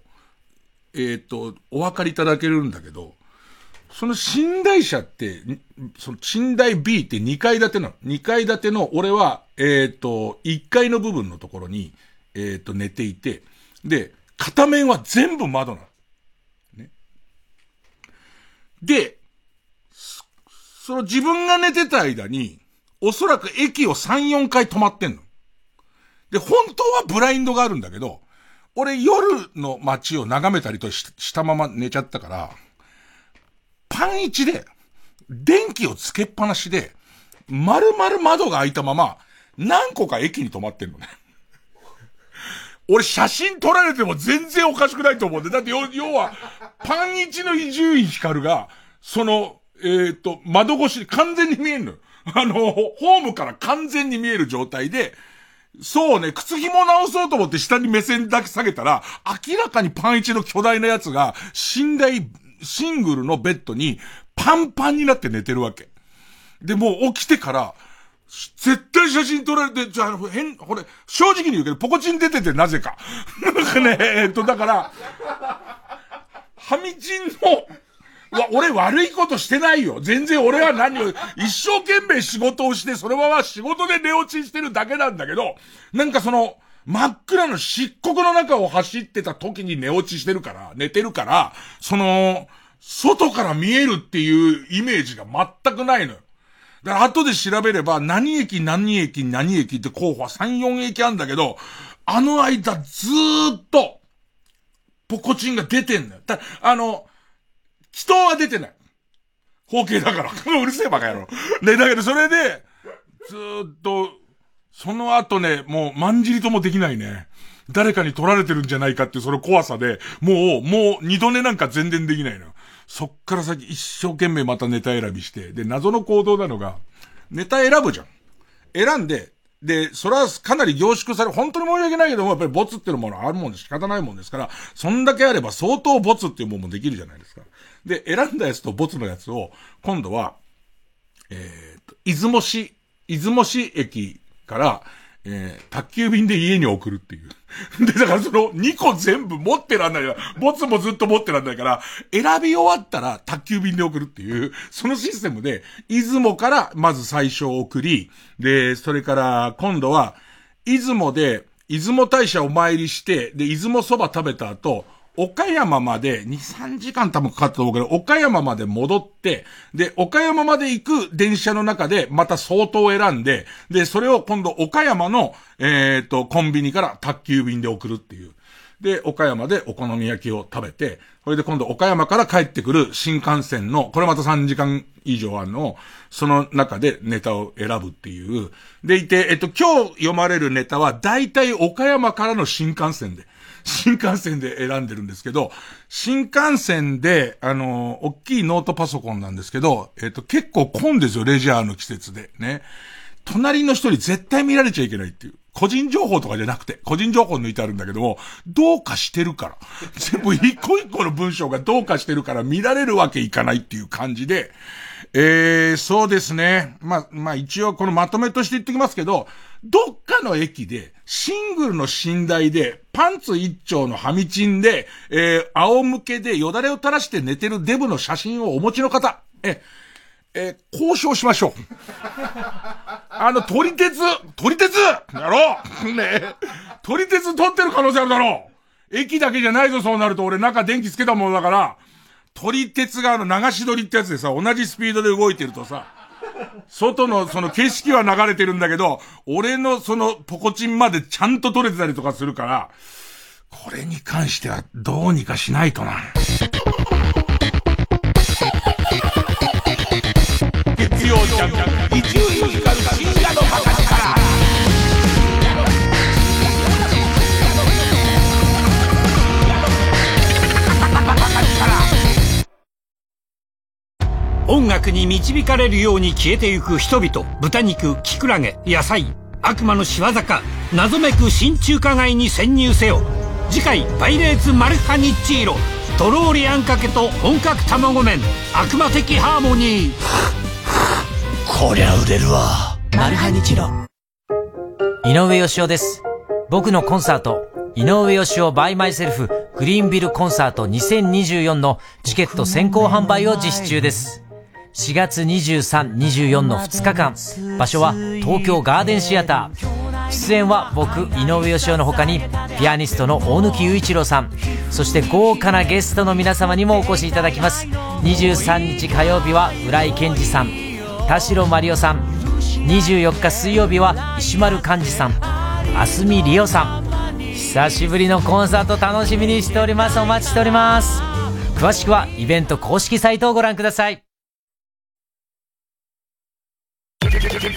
えっ、ー、と、お分かりいただけるんだけど、その寝台車って、その寝台 B って2階建ての。2階建ての俺は、えっ、ー、と、1階の部分のところに、えっ、ー、と、寝ていて、で、片面は全部窓なの。ね。で、その自分が寝てた間に、おそらく駅を3、4回止まってんの。で、本当はブラインドがあるんだけど、俺夜の街を眺めたりとしたまま寝ちゃったから、パン一で、電気をつけっぱなしで、丸々窓が開いたまま、何個か駅に止まってんのね。俺写真撮られても全然おかしくないと思うんで。だって要は、パン一の伊集院光が、その、えっ、ー、と、窓越しに完全に見えんのよ。あの、ホームから完全に見える状態で、そうね、靴紐直そうと思って下に目線だけ下げたら、明らかにパン一の巨大なやつが、寝台、シングルのベッドにパンパンになって寝てるわけ。で、もう起きてから、絶対写真撮られて、じゃあ、変、これ、正直に言うけど、ポコチン出ててなぜか。なんかね、えっと、だから、ハミチンの、わ、俺悪いことしてないよ。全然俺は何を、一生懸命仕事をして、そのまま仕事で寝落ちしてるだけなんだけど、なんかその、真っ暗の漆黒の中を走ってた時に寝落ちしてるから、寝てるから、その、外から見えるっていうイメージが全くないのよ。だから後で調べれば、何駅何駅何駅って候補は3、4駅あんだけど、あの間ずーっと、ポコチンが出てんのよ。だあの、人は出てない。方形だから。うるせえバカ野郎。ね、だけどそれで、ずーっと、その後ね、もう、まんじりともできないね。誰かに取られてるんじゃないかっていうその怖さで、もう、もう二度寝なんか全然できないの。そっから先一生懸命またネタ選びして、で、謎の行動なのが、ネタ選ぶじゃん。選んで、で、それはかなり凝縮され、本当に申し訳ないけども、やっぱりボツっていうものあるもんで仕方ないもんですから、そんだけあれば相当ボツっていうものもできるじゃないですか。で、選んだやつとボツのやつを、今度は、えー、と、出雲市、出雲市駅から、えー、宅急便で家に送るっていう。で、だからその2個全部持ってらんないから、ボツもずっと持ってらんないから、選び終わったら宅急便で送るっていう、そのシステムで、出雲からまず最初送り、で、それから今度は、出雲で、出雲大社お参りして、で、出雲そば食べた後、岡山まで、2、3時間多分かかったと思うけど、岡山まで戻って、で、岡山まで行く電車の中で、また相当選んで、で、それを今度岡山の、えっ、ー、と、コンビニから宅急便で送るっていう。で、岡山でお好み焼きを食べて、それで今度岡山から帰ってくる新幹線の、これまた3時間以上あるのを、その中でネタを選ぶっていう。でいて、えっと、今日読まれるネタは、大体岡山からの新幹線で。新幹線で選んでるんですけど、新幹線で、あの、大きいノートパソコンなんですけど、えっ、と、結構混んですよ、レジャーの季節で。ね。隣の人に絶対見られちゃいけないっていう。個人情報とかじゃなくて、個人情報抜いてあるんだけども、どうかしてるから。全部一個一個の文章がどうかしてるから見られるわけいかないっていう感じで、えー、そうですね。まあ、まあ一応このまとめとして言ってきますけど、どっかの駅で、シングルの寝台で、パンツ一丁のハミチンで、えー、仰向けでよだれを垂らして寝てるデブの写真をお持ちの方、え、え、交渉しましょう。あの、撮り鉄、撮り鉄やろう。ね。撮り鉄撮ってる可能性あるだろう。駅だけじゃないぞ、そうなると。俺中電気つけたものだから、撮り鉄があの流し撮りってやつでさ、同じスピードで動いてるとさ、外のその景色は流れてるんだけど、俺のそのポコチンまでちゃんと撮れてたりとかするから、これに関してはどうにかしないとな。曜ジャン伊
音楽に導かれるように消えてゆく人々豚肉キクラゲ野菜悪魔の仕業か謎めく新中華街に潜入せよ次回「パイレーツマルハニッチーロ」とろーりあんかけと本格卵麺悪魔的ハーモニー
こりゃ売れるわ。マルハニチロ。井上芳雄です。僕のコンサート、井上芳雄 by myselfグリーンビルコンサート2024のチケット先行販売を実施中です。4月23、24の2日間。場所は東京ガーデンシアター。出演は僕、井上義雄の他に、ピアニストの大貫雄一郎さん、そして豪華なゲストの皆様にもお越しいただきます。23日火曜日は浦井健二さん、田代真理夫さん24日水曜日は石丸幹二さん蓮見理央さん久しぶりのコンサート楽しみにしておりますお待ちしております詳しくはイベント公式サイトをご覧ください
深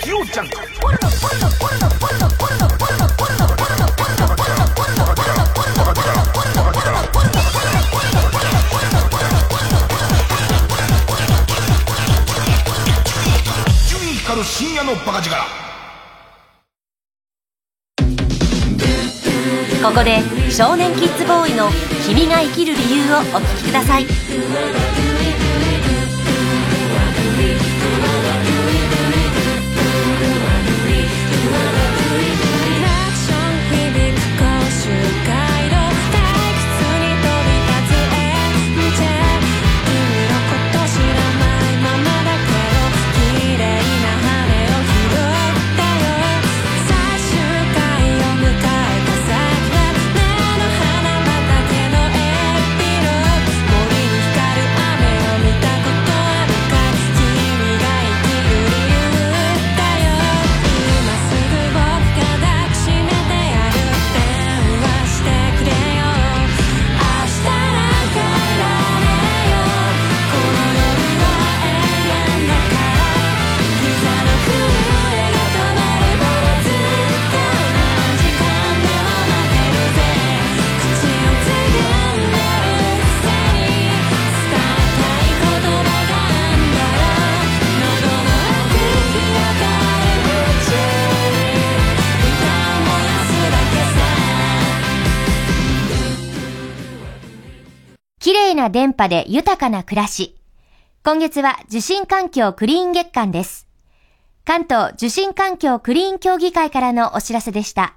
夜のバカ力
ここで少年キッズボーイの「君が生きる理由」をお聴きください。綺麗な電波で豊かな暮らし。今月は受信環境クリーン月間です。関東受信環境クリーン協議会からのお知らせでした。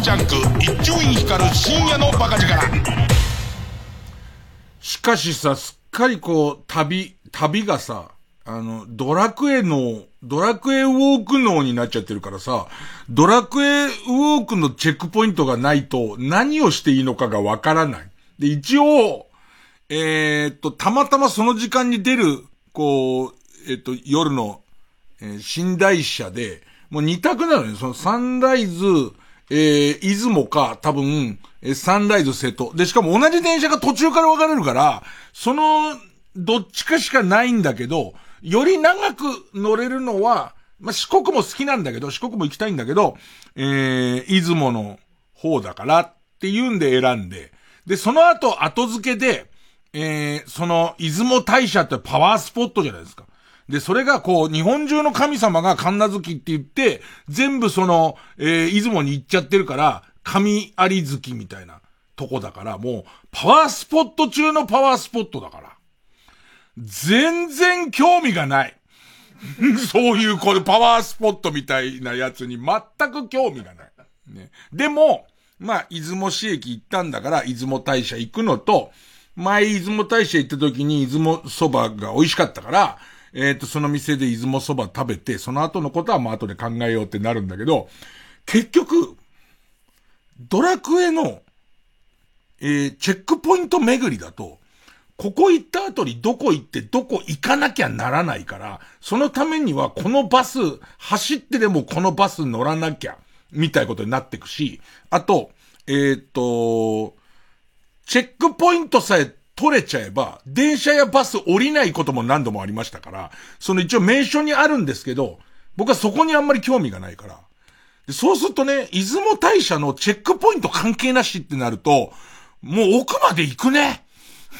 ジャンク一丁院光る深夜のバカ力しかしさ、すっかりこう、旅、旅がさ、あの、ドラクエの、ドラクエウォーク脳になっちゃってるからさ、ドラクエウォークのチェックポイントがないと何をしていいのかがわからない。で、一応、えー、っと、たまたまその時間に出る、こう、えー、っと、夜の、えー、寝台車で、もう二択なのよ。そのサンライズ、えー、出雲か、多分、えー、サンライズ瀬戸。で、しかも同じ電車が途中から分かれるから、その、どっちかしかないんだけど、より長く乗れるのは、まあ、四国も好きなんだけど、四国も行きたいんだけど、えー、出雲の方だからっていうんで選んで、で、その後、後付けで、えー、その、出雲大社ってパワースポットじゃないですか。で、それがこう、日本中の神様が神奈月って言って、全部その、えー、出雲に行っちゃってるから、神有月みたいなとこだから、もう、パワースポット中のパワースポットだから。全然興味がない。そういうこれパワースポットみたいなやつに全く興味がない。ね。でも、まあ、出雲市駅行ったんだから、出雲大社行くのと、前出雲大社行った時に出雲そばが美味しかったから、えっ、と、その店で出雲そば食べて、その後のことはまあ後で考えようってなるんだけど、結局、ドラクエの、えー、チェックポイント巡りだと、ここ行った後にどこ行ってどこ行かなきゃならないから、そのためにはこのバス、走ってでもこのバス乗らなきゃ、みたいなことになってくし、あと、えっ、と、チェックポイントさえ取れちゃえば、電車やバス降りないことも何度もありましたから、その一応名所にあるんですけど、僕はそこにあんまり興味がないから。でそうするとね、出雲大社のチェックポイント関係なしってなると、もう奥まで行くね。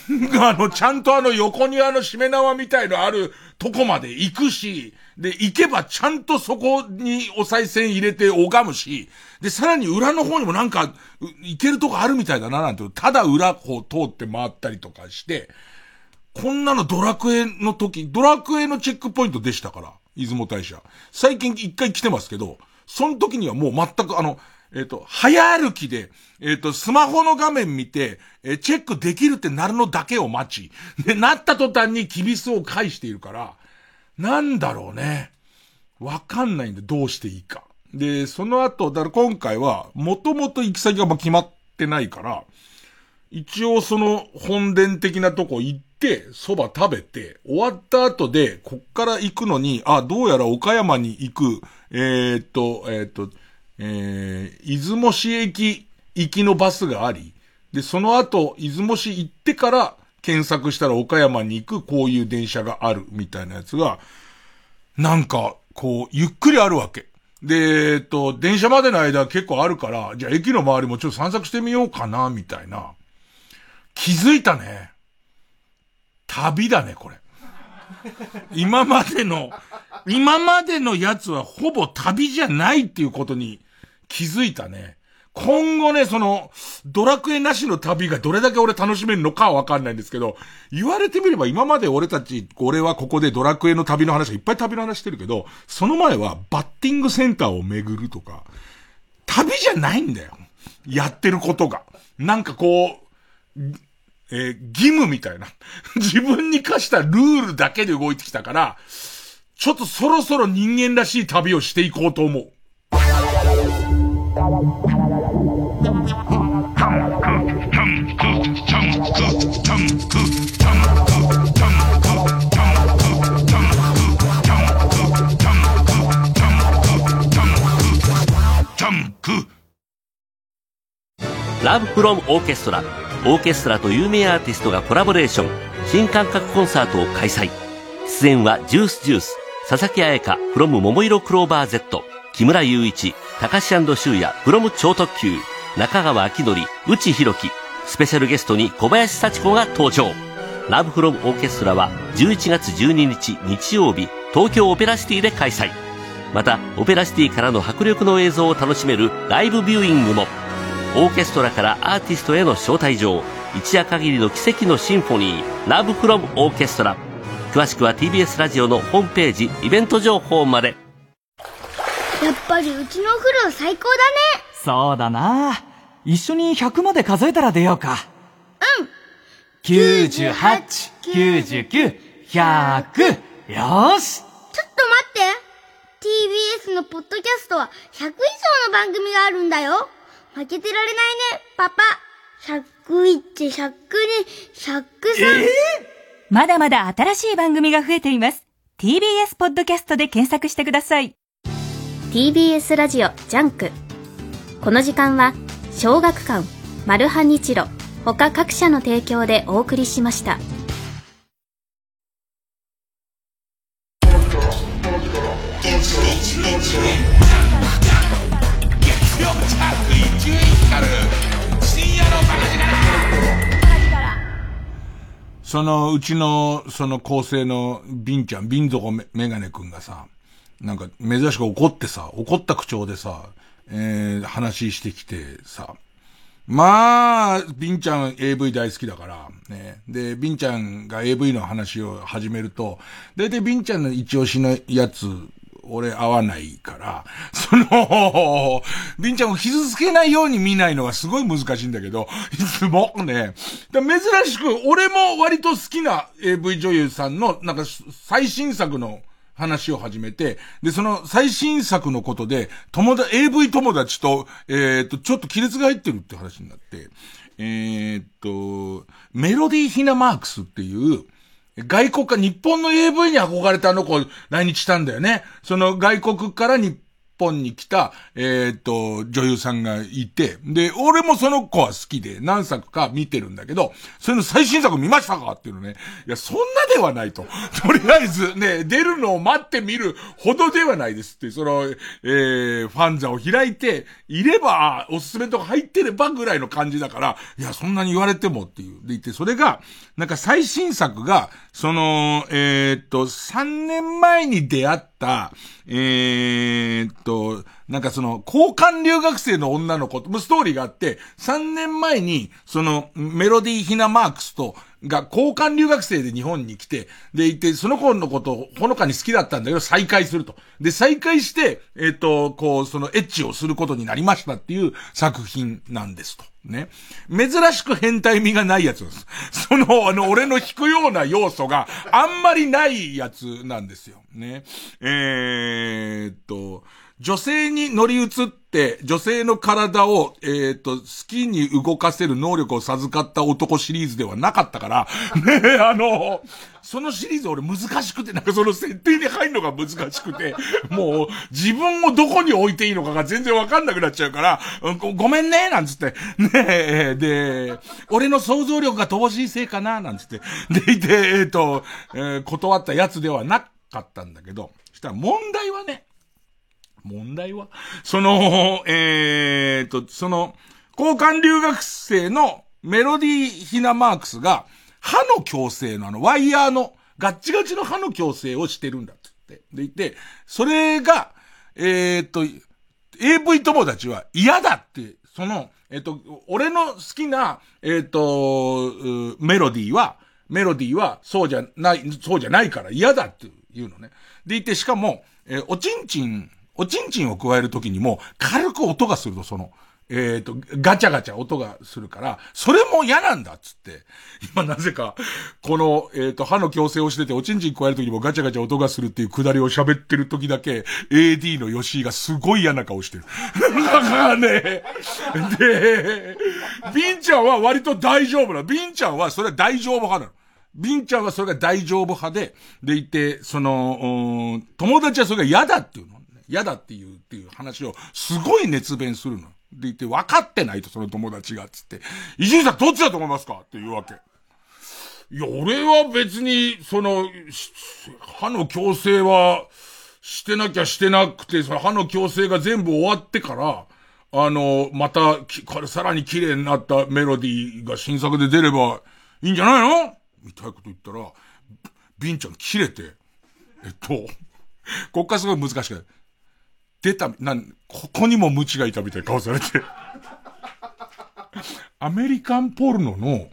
あの、ちゃんとあの横にあのしめ縄みたいのあるとこまで行くし、で、行けばちゃんとそこにお賽銭入れて拝むし、で、さらに裏の方にもなんか、行けるとこあるみたいだななんて、ただ裏こう通って回ったりとかして、こんなのドラクエの時、ドラクエのチェックポイントでしたから、出雲大社。最近一回来てますけど、その時にはもう全くあの、えっ、ー、と、早歩きで、えっ、ー、と、スマホの画面見て、えー、チェックできるってなるのだけを待ち、で、なった途端にキビスを返しているから、なんだろうね。わかんないんで、どうしていいか。で、その後、だから今回は、もともと行き先がま決まってないから、一応その本殿的なとこ行って、蕎麦食べて、終わった後で、こっから行くのに、あ、どうやら岡山に行く、えー、っと、えー、っと、えー、出雲市駅行きのバスがあり、で、その後、出雲市行ってから検索したら岡山に行くこういう電車があるみたいなやつが、なんか、こう、ゆっくりあるわけ。で、えっと、電車までの間結構あるから、じゃあ駅の周りもちょっと散策してみようかな、みたいな。気づいたね。旅だね、これ。今までの、今までのやつはほぼ旅じゃないっていうことに気づいたね。今後ね、その、ドラクエなしの旅がどれだけ俺楽しめるのかはわかんないんですけど、言われてみれば今まで俺たち、俺はここでドラクエの旅の話、いっぱい旅の話してるけど、その前はバッティングセンターを巡るとか、旅じゃないんだよ。やってることが。なんかこう、えー、義務みたいな。自分に課したルールだけで動いてきたから、ちょっとそろそろ人間らしい旅をしていこうと思う。
ラブフロムオーケストラオーケストラと有名アーティストがコラボレーション。新感覚コンサートを開催。出演はジュースジュース佐々木彩香 from 桃色クローバー Z 木村雄一高橋修也 from 超特急中川明則内弘樹。スペシャルゲストに小林幸子が登場。ラブフロムオーケストラは11月12日日曜日東京オペラシティで開催。またオペラシティからの迫力の映像を楽しめるライブビューイングも。オーケストラからアーティストへの招待状。一夜限りの奇跡のシンフォニーラブフロムオーケストラ。詳しくは TBS ラジオのホームページイベント情報まで。
やっぱりうちのお風呂最高だね。
そうだな。一緒に100まで数えたら出ようか。
うん。
9899 100よし。
ちょっと待って。TBS のポッドキャストは100以上の番組があるんだよ負けてられないね、パパ。101、102、
えー、まだまだ新しい番組が増えています。TBS ポッドキャストで検索してください。
TBS ラジオジャンク。この時間は、小学館、マルハニチロ、他各社の提供でお送りしました。NHK.
る深夜のそのうちの、その構成のビンちゃん、ビン底メメガネくんがさ、なんか珍しく怒ってさ、怒った口調でさ、えー、話してきてさ、まあ、ビンちゃん AV 大好きだから、ね。で、ビンちゃんが AV の話を始めると、だいたいビンちゃんの一押しのやつ俺合わないから、その、ビンちゃんを傷つけないように見ないのがすごい難しいんだけど、いつもね、珍しく俺も割と好きな AV 女優さんの、なんか最新作の話を始めて、で、その最新作のことで、友達、AV 友達と、えっ、と、ちょっと亀裂が入ってるって話になって、えっ、と、メロディーヒナマークスっていう、外国か、日本の AV に憧れたあの子来日したんだよね。その外国から日本に来た、えっ、ー、と、女優さんがいて、で、俺もその子は好きで何作か見てるんだけど、それの最新作見ましたかっていうのね。いや、そんなではないと。とりあえずね、出るのを待ってみるほどではないですって、その、えー、ファンザを開いて、いれば、おすすめとか入ってればぐらいの感じだから、いや、そんなに言われてもっていう。で言って、それが、なんか最新作が、その、えー、っと、3年前に出会った、えー、っと、なんかその、交換留学生の女の子と、ストーリーがあって、3年前に、その、メロディーヒナマークスと、が交換留学生で日本に来て、でいて、その子のことをほのかに好きだったんだけど、再会すると。で、再会して、えっ、と、こう、そのエッチをすることになりましたっていう作品なんですと。ね。珍しく変態味がないやつです。その、あの、俺の引くような要素があんまりないやつなんですよ。ね。えー、っと、女性に乗り移って、女性の体を、えっ、ー、と、好きに動かせる能力を授かった男シリーズではなかったから、ね、あの、そのシリーズ俺難しくて、なんかその設定に入るのが難しくて、もう自分をどこに置いていいのかが全然わかんなくなっちゃうから、ごごめんね、なんつって。ねえ、で、俺の想像力が乏しいせいかな、なんつって。でいて、えっ、ー、と、えー、断ったやつではなかったんだけど、したら問題はね、問題は？その、えー、と、その、交換留学生のメロディーヒナマークスが、歯の矯正のあの、ワイヤーの、ガッチガチの歯の矯正をしてるんだって。でいて、それが、えー、と、AV 友達は嫌だって、その、えっ、と、俺の好きな、えっ、と、メロディーは、メロディーはそうじゃない、そうじゃないから嫌だっていうのね。でいて、しかも、えー、おちんちんおちんちんを加えるときにも、軽く音がすると、その、えっ、ー、と、ガチャガチャ音がするから、それも嫌なんだっつって、今なぜか、この、えっ、ー、と、歯の矯正をしてて、おちんちん加えるときにもガチャガチャ音がするっていうくだりを喋ってるときだけ、AD の吉井がすごい嫌な顔してる。だからね、で、ビンちゃんは割と大丈夫なビンちゃんはそれは大丈夫派なの。ビンちゃんはそれが大丈夫派で、でいて、その、友達はそれが嫌だっていうの。嫌だっていう、っていう話を、すごい熱弁するの。で言って、分かってないと、その友達が、つって。伊集院さんどっちだと思いますか？っていうわけ。いや、俺は別に、その、歯の矯正は、してなきゃしてなくて、その歯の矯正が全部終わってから、あの、また、さらに綺麗になったメロディーが新作で出ればいいんじゃないの？みたいなこと言ったら、ビンちゃん切れて、えっと、こっからすごい難しく出た、なん、ここにも無知がいたみたいな顔されて。アメリカンポルノの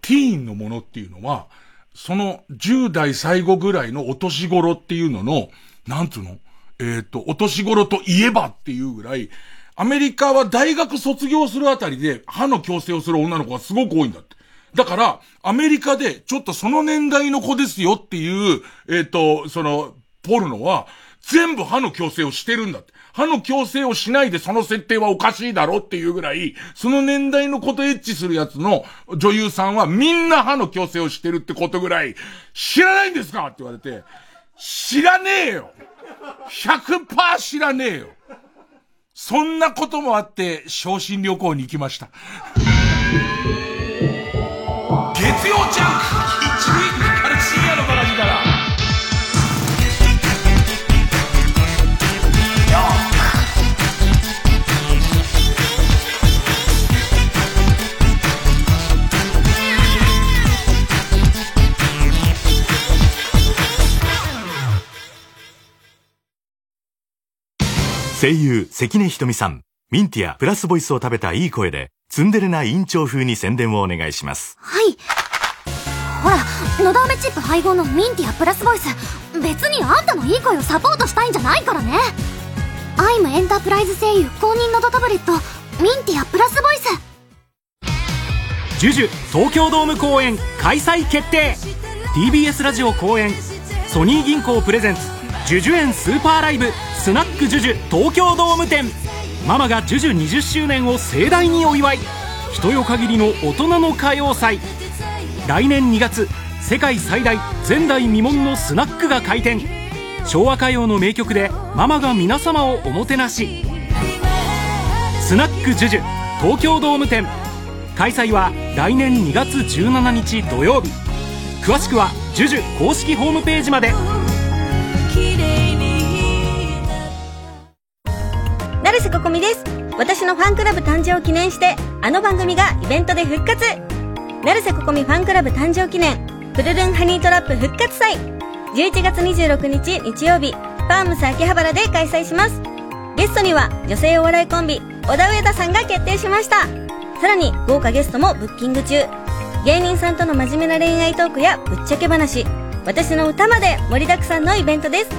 ティーンのものっていうのは、その10代最後ぐらいのお年頃っていうのの、なんつうの？えっ、ー、と、お年頃といえばっていうぐらい、アメリカは大学卒業するあたりで歯の矯正をする女の子がすごく多いんだって。だから、アメリカでちょっとその年代の子ですよっていう、えっ、ー、と、その、ポルノは、全部歯の矯正をしてるんだって。歯の矯正をしないでその設定はおかしいだろっていうぐらい、その年代のことエッチするやつの女優さんはみんな歯の矯正をしてるってことぐらい、知らないんですかって言われて、知らねえよ !100% 知らねえよそんなこともあって、昇進旅行に行きました。月曜ジャンク
声優関根ひとみさん。ミンティアプラスボイスを食べたいい声でツンデレな委員長風に宣伝をお願いします。
はい。ほらのだめチップ配合のミンティアプラスボイス。別にあんたのいい声をサポートしたいんじゃないからね。アイムエンタープライズ声優公認のドタブレットミンティアプラスボイス。
ジュジュ東京ドーム公演開催決定。TBS ラジオ公演ソニー銀行プレゼンツジュジュ園スーパーライブスナックジュジュ東京ドーム店。ママがジュジュ20周年を盛大にお祝い。人よ限りの大人の歌謡祭。来年2月世界最大前代未聞のスナックが開店。昭和歌謡の名曲でママが皆様をおもてなし。スナックジュジュ東京ドーム店。開催は来年2月17日土曜日。詳しくはジュジュ公式ホームページまで。
ここみです。私のファンクラブ誕生を記念してあの番組がイベントで復活。成瀬ここみファンクラブ誕生記念プルルンハニートラップ復活祭。11月26日日曜日パームス秋葉原で開催します。ゲストには女性お笑いコンビ小田上田さんが決定しました。さらに豪華ゲストもブッキング中。芸人さんとの真面目な恋愛トークやぶっちゃけ話。私の歌まで盛りだくさんのイベントです。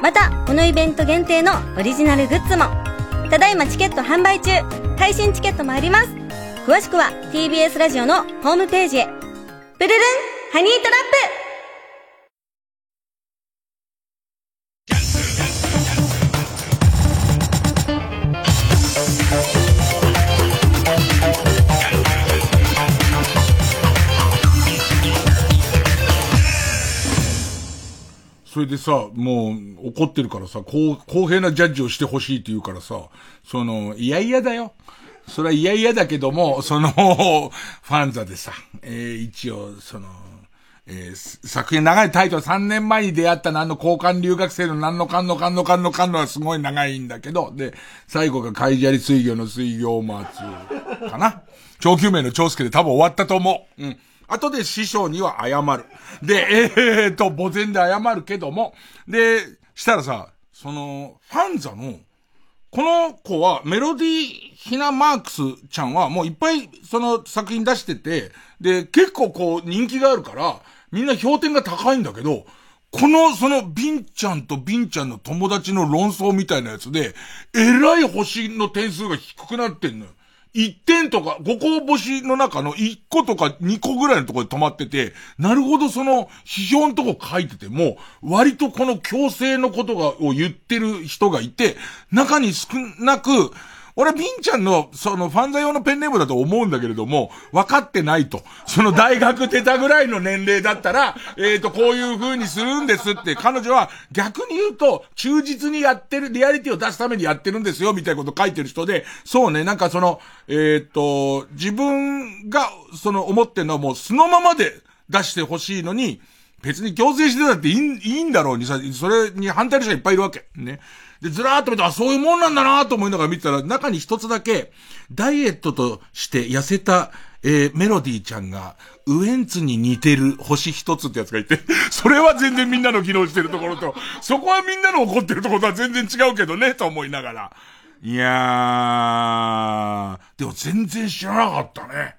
またこのイベント限定のオリジナルグッズも。ただいまチケット販売中。配信チケットもあります。詳しくは TBS ラジオのホームページへ。ブルルンハニートラップ
それでさ、もう怒ってるからさ、公平なジャッジをしてほしいって言うからさ、その、いやいやだよ。それはいやいやだけども、その、ファンザでさ、えー、一応、その、えー、作品長いタイトル3年前に出会った何の交換留学生の何のかんのかんのかんのかんのはすごい長いんだけど、で、最後が海砂利水魚の水魚松かな長久名の長介で多分終わったと思う。うん。後で師匠には謝る。で、えー、と、墓前で謝るけども、で、したらさ、その、ファンザの、この子は、メロディーヒナマークスちゃんはもういっぱいその作品出してて、で、結構こう人気があるから、みんな評点が高いんだけど、この、その、ビンちゃんとビンちゃんの友達の論争みたいなやつで、えらい星の点数が低くなってんのよ。1点とか、5個星の中の1個とか2個ぐらいのところで止まってて、なるほどその、批評のとこ書いてても、割とこの強制のことが、を言ってる人がいて、中に少なく、俺、ビンちゃんの、その、ファンザ用のペンネームだと思うんだけれども、分かってないと。その大学出たぐらいの年齢だったら、えっ、ー、と、こういう風にするんですって、彼女は逆に言うと、忠実にやってる、リアリティを出すためにやってるんですよ、みたいなこと書いてる人で、そうね、なんかその、えっ、ー、と、自分が、その、思ってるのはもう素のままで出してほしいのに、別に強制してたっていいいいんだろうにさ、それに反対の人がいっぱいいるわけ。ね。で、ずらーっと見て、あ、そういうもんなんだなと思いながら見てたら、中に一つだけ、ダイエットとして痩せた、えー、メロディーちゃんが、ウエンツに似てる星一つってやつがいて、それは全然みんなの議論してるところと、そこはみんなの怒ってるところとは全然違うけどね、と思いながら。いやー、でも全然知らなかったね。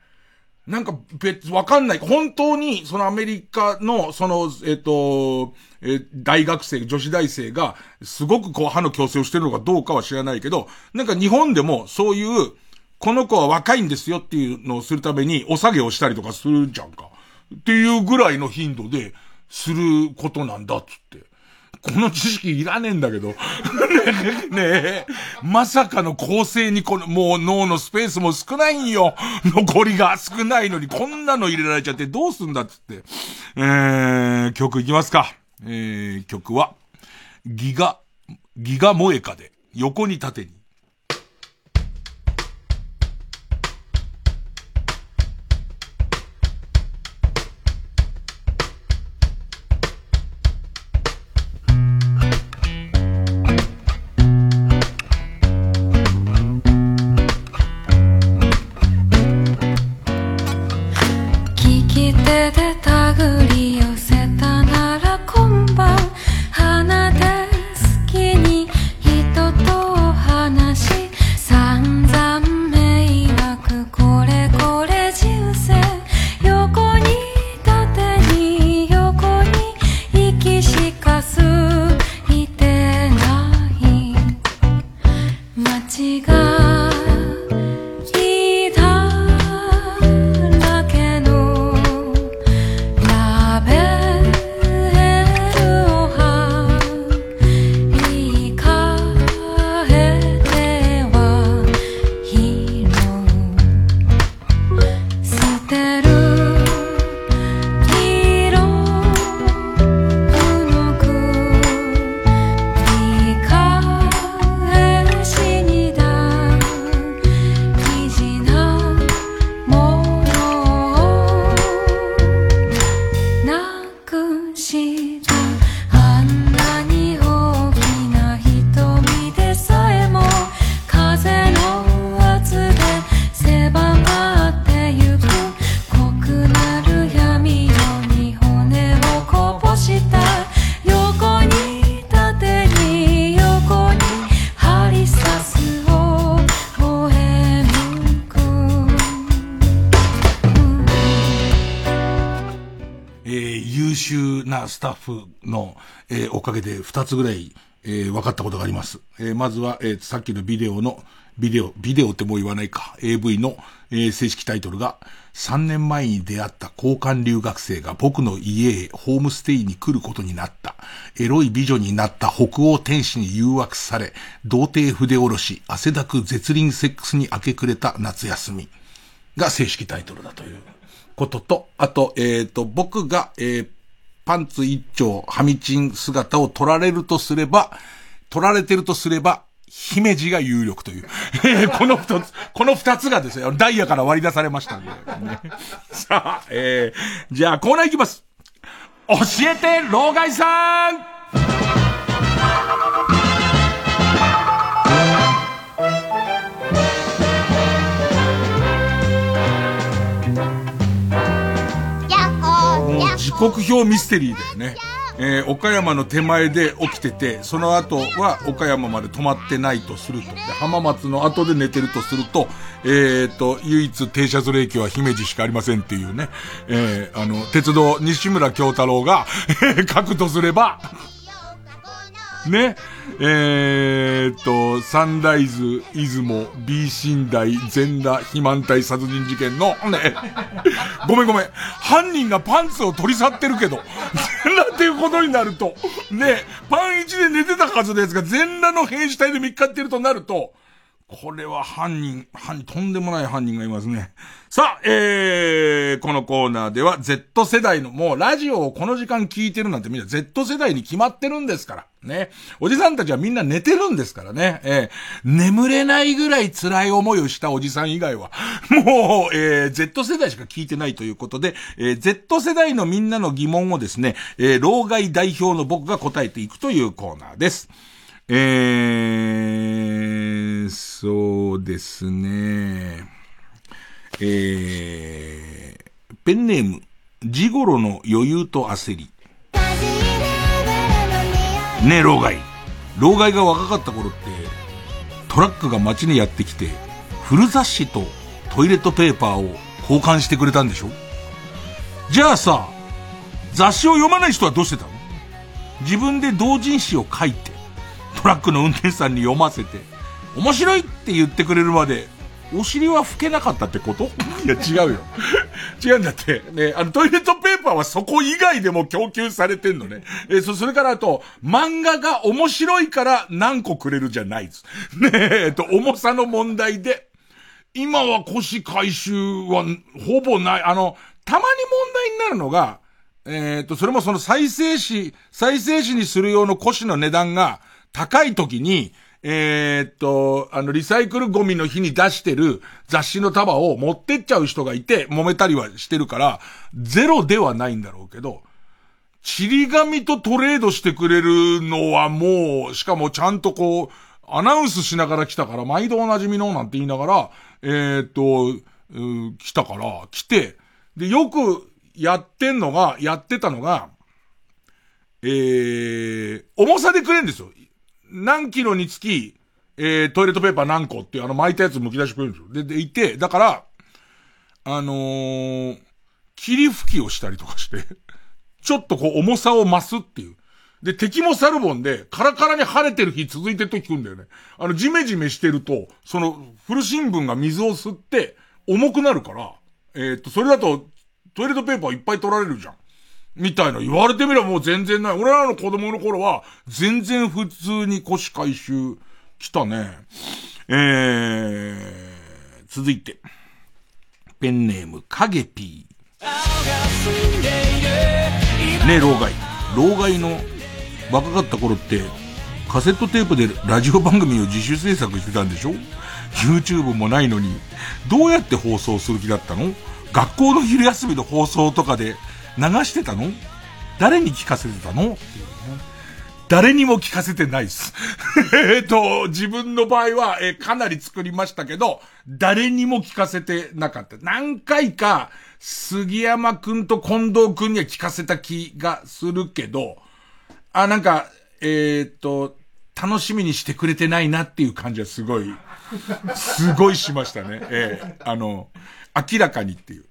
なんか別、わかんない。本当に、そのアメリカの、その、えっ、と、え大学生、女子大生が、すごくこう歯の矯正をしてるのかどうかは知らないけど、なんか日本でもそういう、この子は若いんですよっていうのをするために、お下げをしたりとかするじゃんか。っていうぐらいの頻度で、することなんだっつって。この知識いらねえんだけど。ねえ、まさかの構成にこの、もう脳のスペースも少ないんよ。残りが少ないのにこんなの入れられちゃってどうすんだっつって。えー、曲いきますか。えー、曲は、ギガ、ギガ萌えかで、横に縦に。かげで二つぐらい、えー、分かったことがあります。えー、まずは、えー、さっきのビデオの、ビデオ、ビデオってもう言わないか、AV の、えー、正式タイトルが、3年前に出会った交換留学生が僕の家へホームステイに来ることになった。エロい美女になった北欧天使に誘惑され、童貞筆下ろし、汗だく絶倫セックスに明け暮れた夏休みが正式タイトルだということと、あと、えっ、ー、と、僕が、えー、パンツ一丁、ハミチン姿を取られるとすれば、取られてるとすれば、姫路が有力という。この二つ、この二つがですね、ダイヤから割り出されましたんで、ね。さあ、えー、じゃあコーナーいきます。教えて、老害さん時刻表ミステリーだよね。えー、岡山の手前で起きてて、その後は岡山まで止まってないとすると。で、浜松の後で寝てるとすると、えー、と、唯一停車する駅は姫路しかありませんっていうね。えー、あの、鉄道、西村京太郎が、書くとすれば、ね。えー、っと、サンライズ、出雲、B 寝台、全裸、肥満体殺人事件の、ね。ごめんごめん。犯人がパンツを取り去ってるけど、全裸っていうことになると、ね、パン1で寝てたはずのやつが全裸の兵士隊で見っかってるとなると、これは犯人、犯人、とんでもない犯人がいますね。さあ、えー、このコーナーでは Z 世代の、もうラジオをこの時間聞いてるなんてみんな Z 世代に決まってるんですから。ね。おじさんたちはみんな寝てるんですからね。えー、眠れないぐらい辛い思いをしたおじさん以外は、もう、えー、Z 世代しか聞いてないということで、えー、Z 世代のみんなの疑問をですね、えー、老害代表の僕が答えていくというコーナーです。えー、そうですね。えー、ペンネーム、ジゴロの余裕と焦り。ねえ、老害。老害が若かった頃って、トラックが街にやってきて、古雑誌とトイレットペーパーを交換してくれたんでしょ？じゃあさ、雑誌を読まない人はどうしてたの？自分で同人誌を書いて、トラックの運転手さんに読ませて、面白いって言ってくれるまで、お尻は拭けなかったってこと？いや、違うよ。違うんだって。ね、あの、トイレットペーパーはそこ以外でも供給されてんのね。えそ、それからあと、漫画が面白いから何個くれるじゃないです。ねえ、っと、重さの問題で。今は腰回収はほぼない。あの、たまに問題になるのが、えっ、と、それもその再生紙、再生紙にする用の腰の値段が、高い時に、えー、っと、あの、リサイクルゴミの日に出してる雑誌の束を持ってっちゃう人がいて、揉めたりはしてるから、ゼロではないんだろうけど、ちり紙とトレードしてくれるのはもう、しかもちゃんとこう、アナウンスしながら来たから、毎度おなじみのなんて言いながら、えー、っと、来たから、来て、で、よくやってんのが、やってたのが、えー、重さでくれんですよ。何キロにつき、えー、トイレットペーパー何個っていうあの巻いたやつ剥き出してくれるんですよ。で、で、いて、だから、あのー、霧吹きをしたりとかして、ちょっとこう重さを増すっていう。で、敵もサルボンで、カラカラに晴れてる日続いてると聞くんだよね。あの、ジメジメしてると、その、古新聞が水を吸って、重くなるから、えー、っと、それだと、トイレットペーパーいっぱい取られるじゃん。みたいな言われてみればもう全然ない。俺らの子供の頃は、全然普通に腰回収来たね。えー、続いて。ペンネーム、影ピー。ねえ、老害。老害の若かった頃って、カセットテープでラジオ番組を自主制作してたんでしょ ?YouTube もないのに、どうやって放送する気だったの？学校の昼休みの放送とかで、流してたの？誰に聞かせてたの？誰にも聞かせてないです。えっと、自分の場合は、えかなり作りましたけど、誰にも聞かせてなかった。何回か、杉山くんと近藤くんには聞かせた気がするけど、あ、なんか、えっ、と、楽しみにしてくれてないなっていう感じはすごい、すごいしましたね。えー、あの、明らかにっていう。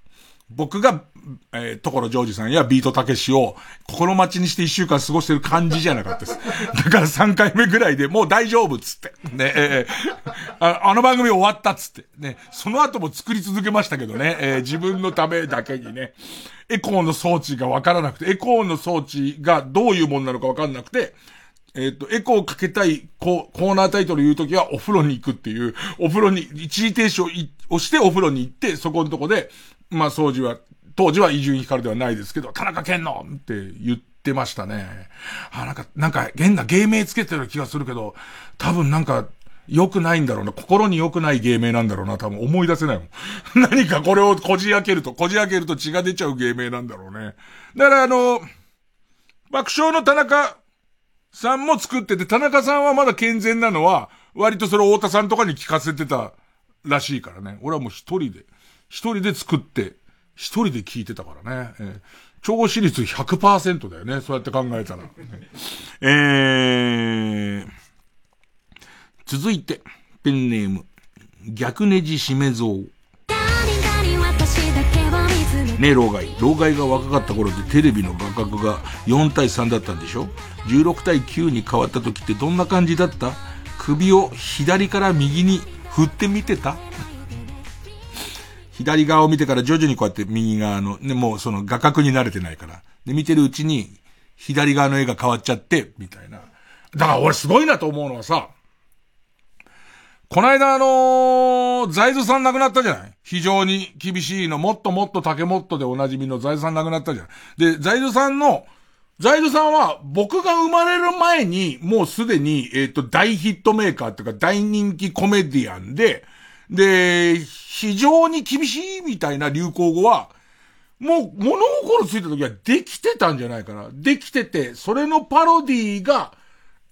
僕が、えー、所ジョージさんやビートたけしを心待ちにして一週間過ごしてる感じじゃなかったです。だから3回目ぐらいでもう大丈夫っつって。ね、えー、ああの番組終わったっつって。ね、その後も作り続けましたけどね、えー、自分のためだけにね、エコーの装置がわからなくて、エコーの装置がどういうもんなのかわかんなくて、えっ、と、エコーをかけたいコーナータイトル言うときはお風呂に行くっていう、お風呂に、一時停止を押してお風呂に行って、そこのとこで、まあ、掃除は、当時は伊集院光ではないですけど、田中健のって言ってましたね。あ、なんか、なんか変な芸名つけてる気がするけど、多分なんか、良くないんだろうな。心に良くない芸名なんだろうな。多分思い出せないもん。何かこれをこじ開けると、こじ開けると血が出ちゃう芸名なんだろうね。だからあの、爆笑の田中さんも作ってて、田中さんはまだ健全なのは、割とそれを太田さんとかに聞かせてたらしいからね。俺はもう一人で。一人で作って、一人で聞いてたからね。えー、超視率100%だよね。そうやって考えたら。えー、続いて、ペンネーム、逆ネジ締め像。ねえ、老害。老害が若かった頃ってテレビの画角が4対3だったんでしょ ?16 対9に変わった時ってどんな感じだった？首を左から右に振ってみてた？左側を見てから徐々にこうやって右側の、ね、もうその画角に慣れてないから。で、見てるうちに、左側の絵が変わっちゃって、みたいな。だから俺すごいなと思うのはさ、この間あのー、財津さん亡くなったじゃない？非常に厳しいの、もっともっと竹もっとでおなじみの財津さん亡くなったじゃん。で、財津さんの、財津さんは僕が生まれる前にもうすでに、えっ、ー、と、大ヒットメーカーっていうか大人気コメディアンで、で、非常に厳しいみたいな流行語は、もう物心ついた時はできてたんじゃないかな。できてて、それのパロディが、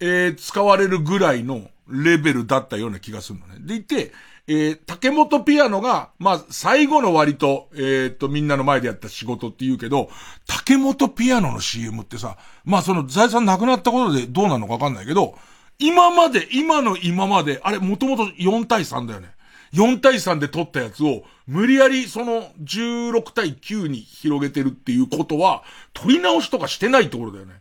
えー、使われるぐらいのレベルだったような気がするのね。でいて、えー、竹本ピアノが、まあ、最後の割と、えー、っと、みんなの前でやった仕事って言うけど、竹本ピアノの CM ってさ、まあ、その財産なくなったことでどうなのかわかんないけど、今まで、今の今まで、あれ、もともと4対3だよね。4対3で取ったやつを、無理やりその16対9に広げてるっていうことは、取り直しとかしてないところだよね。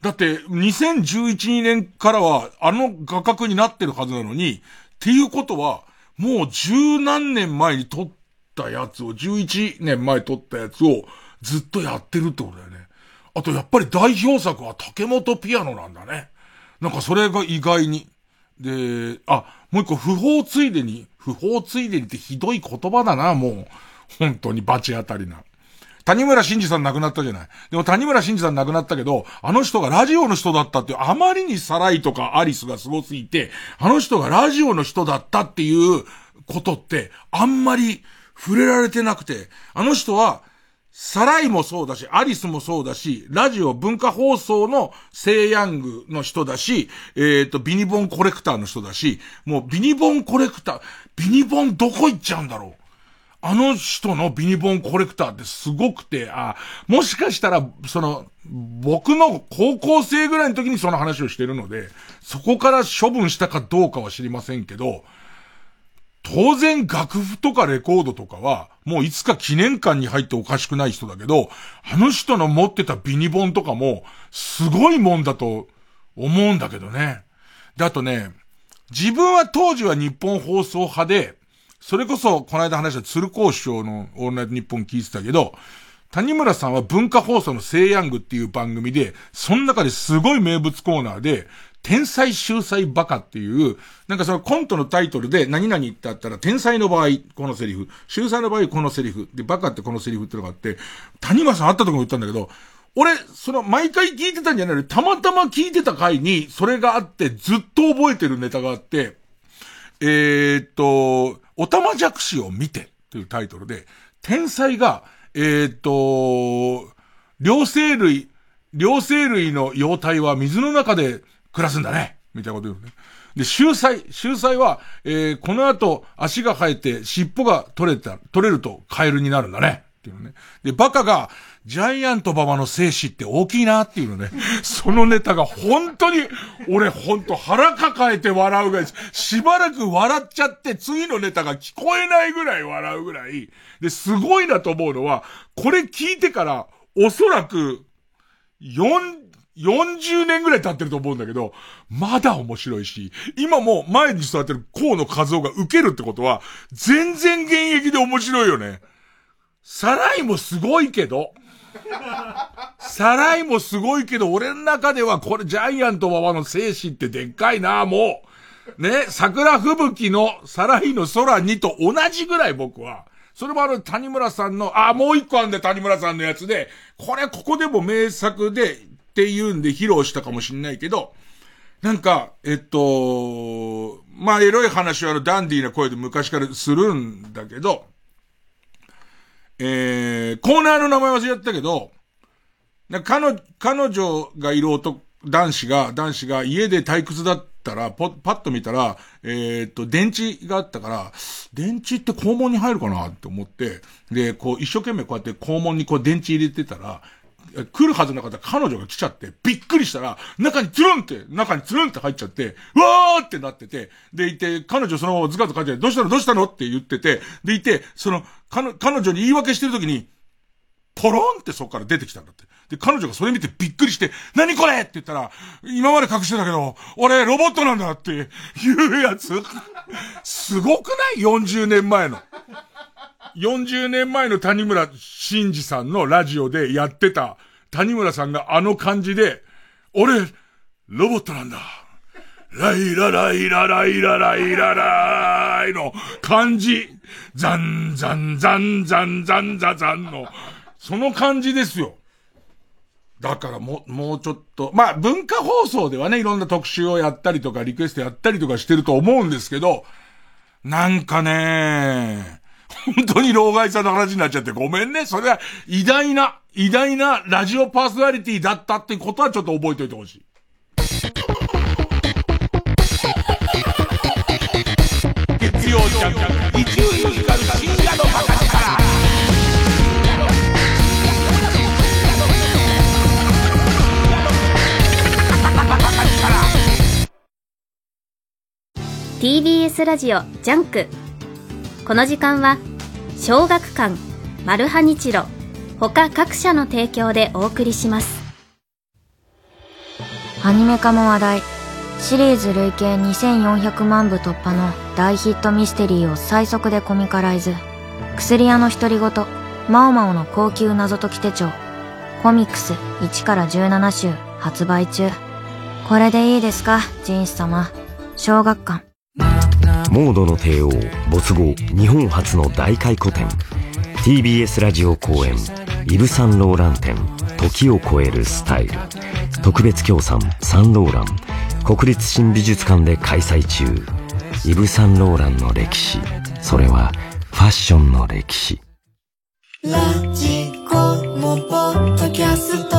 だって、2011年からは、あの画角になってるはずなのに、っていうことは、もう十何年前に撮ったやつを、11年前撮ったやつを、ずっとやってるってことだよね。あと、やっぱり代表作は竹本ピアノなんだね。なんかそれが意外に。で、あ、もう一個、不法ついでに、不法ついでにってひどい言葉だな、もう。本当に罰当たりな。谷村新司さん亡くなったじゃない。でも谷村新司さん亡くなったけど、あの人がラジオの人だったっていう、あまりにサライとかアリスがすすぎて、あの人がラジオの人だったっていうことって、あんまり触れられてなくて、あの人は、サライもそうだし、アリスもそうだし、ラジオ文化放送のセイヤングの人だし、えっ、ー、と、ビニボンコレクターの人だし、もうビニボンコレクター、ビニボンどこ行っちゃうんだろうあの人のビニボンコレクターってすごくて、あ、もしかしたら、その、僕の高校生ぐらいの時にその話をしてるので、そこから処分したかどうかは知りませんけど、当然楽譜とかレコードとかは、もういつか記念館に入っておかしくない人だけど、あの人の持ってたビニボンとかも、すごいもんだと思うんだけどね。で、あとね、自分は当時は日本放送派で、それこそ、この間話した鶴光師匠のオールナイト日本聞いてたけど、谷村さんは文化放送のセイヤングっていう番組で、その中ですごい名物コーナーで、天才秀才バカっていう、なんかそのコントのタイトルで何々ってあったら、天才の場合、このセリフ、秀才の場合、このセリフ、で、バカってこのセリフってのがあって、谷村さん会った時も言ったんだけど、俺、その、毎回聞いてたんじゃないのたまたま聞いてた回に、それがあって、ずっと覚えてるネタがあって、えー、っと、おたまじゃくしを見てというタイトルで、天才が、えー、っと、両生類、両生類の幼体は水の中で暮らすんだね。みたいなこと言うね。で、秀才、秀才は、えー、この後足が生えて尻尾が取れた、取れるとカエルになるんだね。っていうのね。で、バカが、ジャイアント馬場の精子って大きいなっていうのね。そのネタが本当に、俺本当腹抱えて笑うが、しばらく笑っちゃって次のネタが聞こえないぐらい笑うぐらい。で、すごいなと思うのは、これ聞いてから、おそらく、4、40年ぐらい経ってると思うんだけど、まだ面白いし、今も前に座ってる河野和夫が受けるってことは、全然現役で面白いよね。サライもすごいけど、サライもすごいけど、俺の中ではこれジャイアント馬場の精神ってでっかいな、もう。ね、桜吹雪のサライの空にと同じぐらい僕は。それもあの、谷村さんの、あ、もう一個あんで谷村さんのやつで、これここでも名作で、っていうんで披露したかもしんないけど、なんか、えっと、まあ、エロい話はあの、ダンディーな声で昔からするんだけど、えー、コーナーの名前忘れちゃったけど、彼女、彼女がいる男、男子が、男子が家で退屈だったら、ポパッと見たら、えー、っと、電池があったから、電池って肛門に入るかなって思って、で、こう、一生懸命こうやって肛門にこう電池入れてたら、来るはずなかった彼女が来ちゃって、びっくりしたら、中につるんって、中につるんって入っちゃって、うわーってなってて、でいて、彼女そのままズカズカって、どうしたのどうしたのって言ってて、でいて、その、彼女に言い訳してる時に、ポロンってそこから出てきたんだって。で、彼女がそれ見てびっくりして、何これって言ったら、今まで隠してたけど、俺ロボットなんだっていうやつ。すごくない ?40 年前の。40年前の谷村新司さんのラジオでやってた谷村さんがあの感じで、俺、ロボットなんだ。ライラライラライラライラライの感じ。ザンザンザンザンザンザザンの、その感じですよ。だからも、もうちょっと、まあ文化放送ではね、いろんな特集をやったりとか、リクエストやったりとかしてると思うんですけど、なんかね、本当に老害さんの話になっちゃってごめんね。それは偉大な、偉大なラジオパーソナリティだったってことはちょっと覚えておいてほしい。月曜ジャンク、一流ミュージカル深夜のバカ力。
TBS ラジオジャンクこの時間は小学館マルハニチロ他各社の提供でお送りします。
アニメ化も話題。シリーズ累計2400万部突破の大ヒットミステリーを最速でコミカライズ。薬屋のひとりごと。マオマオの高級謎解き手帳。コミックス1から17週発売中。これでいいですかジン様。小学館。
モードの帝王没後日本初の大回顧展。TBS ラジオ公演。イブ・サンローラン展時を超えるスタイル。特別協賛サンローラン。国立新美術館で開催中。イブ・サンローランの歴史。それはファッションの歴史。
ラジコもポッドキャスト。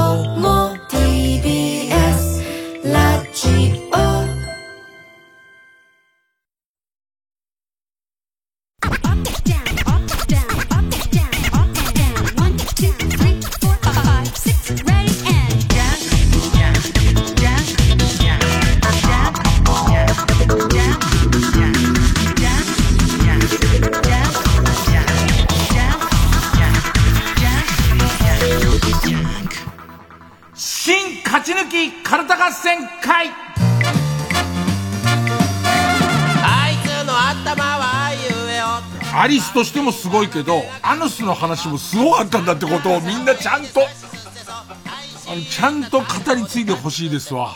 スとしてもすごいけど、アヌスの話もすごかったんだってことをみんなちゃんと、あのちゃんと語り継いでほしいですわ。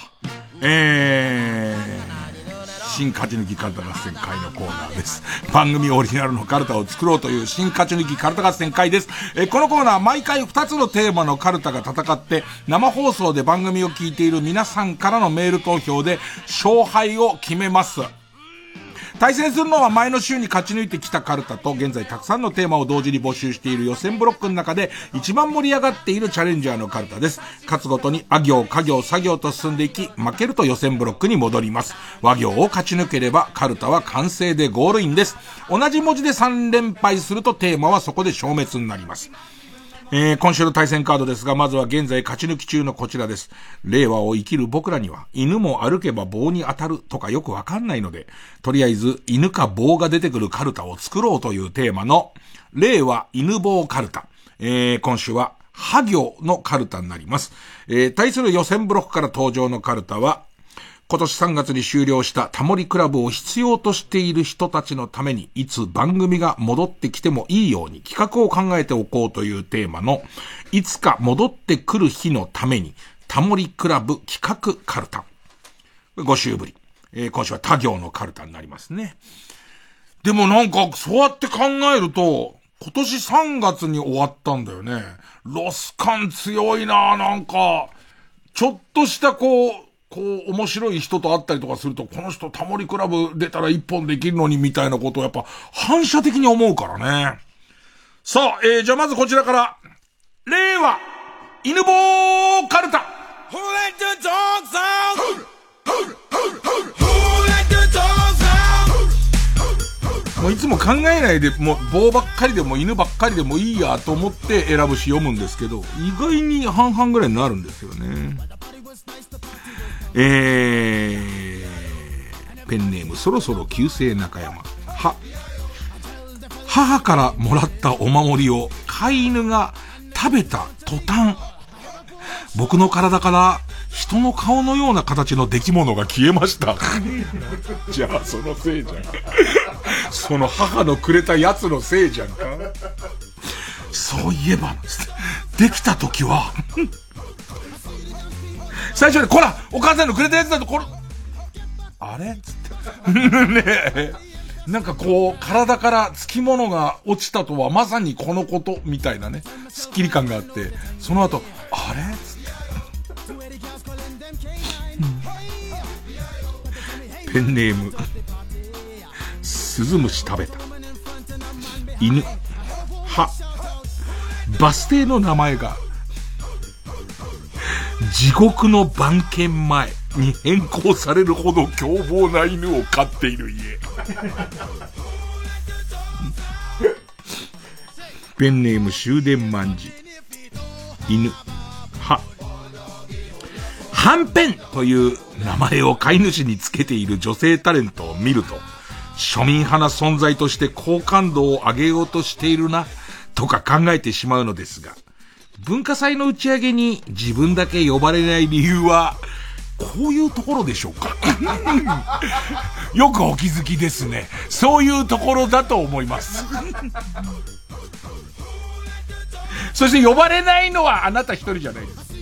えー、新勝ち抜きカルタ合戦会のコーナーです。番組オリジナルのカルタを作ろうという新勝ち抜きカルタ合戦会です。えーこのコーナー毎回2つのテーマのカルタが戦って、生放送で番組を聞いている皆さんからのメール投票で勝敗を決めます。対戦するのは前の週に勝ち抜いてきたカルタと、現在たくさんのテーマを同時に募集している予選ブロックの中で、一番盛り上がっているチャレンジャーのカルタです。勝つごとに、あ行、家行、作業と進んでいき、負けると予選ブロックに戻ります。和行を勝ち抜ければ、カルタは完成でゴールインです。同じ文字で3連敗するとテーマはそこで消滅になります。えー、今週の対戦カードですが、まずは現在勝ち抜き中のこちらです。令和を生きる僕らには、犬も歩けば棒に当たるとかよくわかんないので、とりあえず、犬か棒が出てくるカルタを作ろうというテーマの、令和犬棒カルタ。えー、今週は、ハ行のカルタになります。えー、対する予選ブロックから登場のカルタは、今年3月に終了したタモリクラブを必要としている人たちのために、いつ番組が戻ってきてもいいように企画を考えておこうというテーマの、いつか戻ってくる日のために、タモリクラブ企画カルタ。5週ぶり。えー、今週は他行のカルタになりますね。でもなんか、そうやって考えると、今年3月に終わったんだよね。ロス感強いななんか、ちょっとしたこう、こう、面白い人と会ったりとかすると、この人タモリクラブ出たら一本できるのにみたいなことをやっぱ反射的に思うからね。さあ、えー、じゃあまずこちらから、令和、犬棒カルタ。Who let the dogs out? もういつも考えないで、もう棒ばっかりでも犬ばっかりでもいいやと思って選ぶし読むんですけど、意外に半々ぐらいになるんですよね。えー、ペンネームそろそろ旧姓中山。は、母からもらったお守りを飼い犬が食べた途端、僕の体から人の顔のような形の出来物が消えました。じゃあそのせいじゃん。その母のくれたやつのせいじゃんか。そういえば、できた時は最初に、こらお母さんのくれたやつだと、これ、あれ？つって。ねえ。なんかこう、体から付き物が落ちたとはまさにこのこと、みたいなね、スッキリ感があって、その後、あれ？つって。ペンネーム、スズムシ食べた。犬、は、バス停の名前が、地獄の番犬前に変更されるほど凶暴な犬を飼っている家。ペンネーム終電万事。犬。は。はんぺんという名前を飼い主につけている女性タレントを見ると、庶民派な存在として好感度を上げようとしているな、とか考えてしまうのですが、文化祭の打ち上げに自分だけ呼ばれない理由は、こういうところでしょうか よくお気づきですね。そういうところだと思います。そして呼ばれないのはあなた一人じゃないです。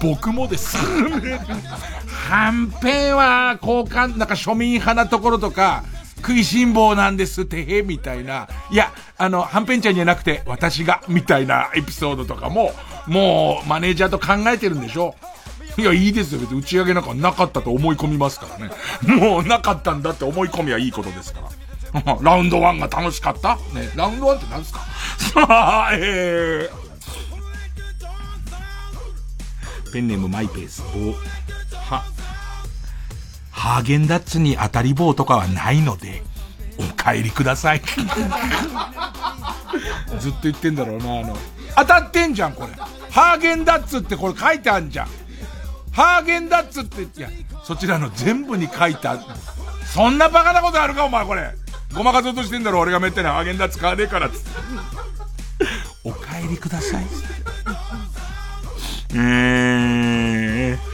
僕もです。はんぺんは交換、なんか庶民派なところとか、食いしん坊なんです、てへ、みたいな。いや、あの、はんぺんちゃんじゃなくて、私が、みたいなエピソードとかも、もう、マネージャーと考えてるんでしょいや、いいですよ。別に打ち上げなんかなかったと思い込みますからね。もう、なかったんだって思い込みはいいことですから。ラウンド1が楽しかった？ね、ラウンド1って何ですか？さあ、えー、ペンネームマイペース、は、ハーゲンダッツに当たり棒とかはないので、お帰りください。ずっと言ってんだろうな、あの、当たってんじゃん、これ。ハーゲンダッツってこれ書いてあんじゃん。ハーゲンダッツって、いや、そちらの全部に書いてある。そんなバカなことあるか、お前これ。ごまかそうとしてんだろ、俺がめってなハーゲンダッツ買わねえからっつって。お帰りください。えー。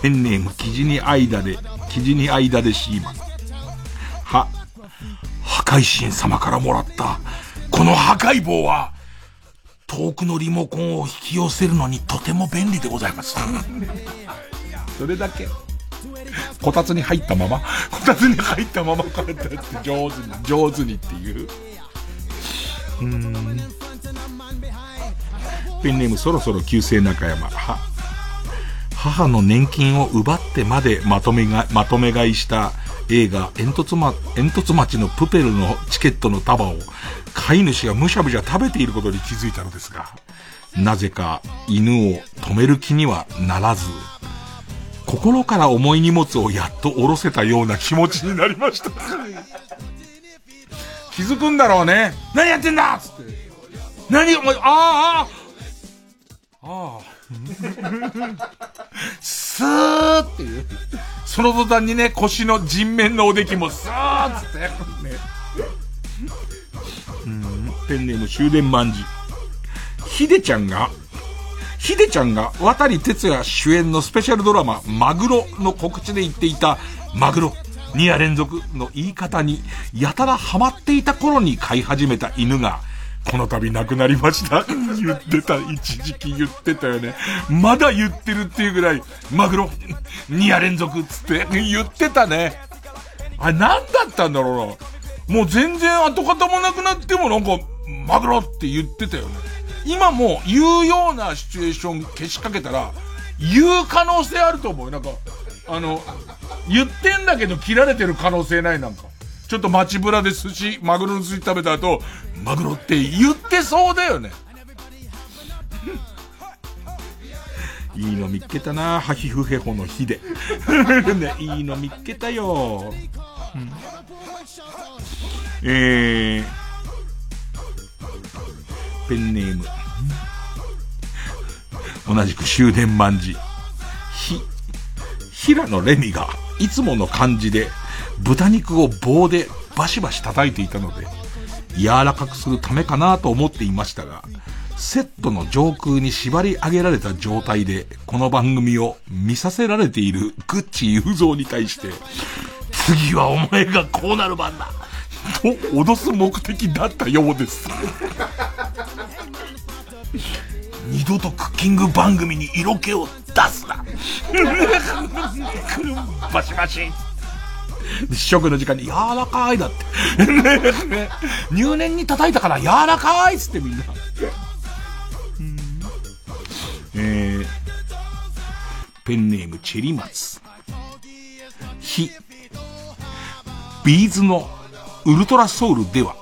ペンネーム、生地に間で、生地に間でシーマン。は、破壊神様からもらった、この破壊棒は、遠くのリモコンを引き寄せるのにとても便利でございます。それだけ。こたつに入ったまま、こたつに入ったままこうやって上手に、上手にっていう。うん。ペンネームそろそろ旧姓中山。は、母の年金を奪ってまでまとめが、まとめ買いした映画、煙突ま、煙突町のプペルのチケットの束を飼い主がむしゃむしゃ食べていることに気づいたのですが、なぜか犬を止める気にはならず、心から重い荷物をやっと下ろせたような気持ちになりました。気づくんだろうね。何やってんだつって。何お前、ああ、ああ。ああ。スーっていう。その途端にね、腰の人面のおできもスーッつって。ね。うん、ペンネーム終電万事。ひでちゃんが、ひでちゃんが渡哲也主演のスペシャルドラマ、マグロの告知で言っていた、マグロ、2夜連続の言い方に、やたらハマっていた頃に飼い始めた犬が、この度亡くなりました。言ってた、一時期言ってたよね。まだ言ってるっていうぐらい、マグロ、2夜連続っつって言ってたね。あれ何だったんだろうな。もう全然跡形もなくなってもなんか、マグロって言ってたよね。今も言うようなシチュエーション消しかけたら、言う可能性あると思うよ。なんか、あの、言ってんだけど切られてる可能性ないなんか。ちょっと街ぶらで寿司、マグロの寿司食べた後、マグロって言ってそうだよね。いいの見っけたなハヒフヘホの日で。ね、いいの見っけたよ。うん、えー、ペンネーム。同じく終電万事。ひ、平野レミが、いつもの感じで、豚肉を棒でバシバシ叩いていたので、柔らかくするためかなと思っていましたが、セットの上空に縛り上げられた状態で、この番組を見させられているグッチ雄三に対して、次はお前がこうなる番だと脅す目的だったようです。二度とクッキング番組に色気を出すなバシバシ試食の時間に柔らかいだって。入念に叩いたから柔らかいっつってみんな。えー、ペンネームチェリマツ。ひ、 B'z の ultra soul では、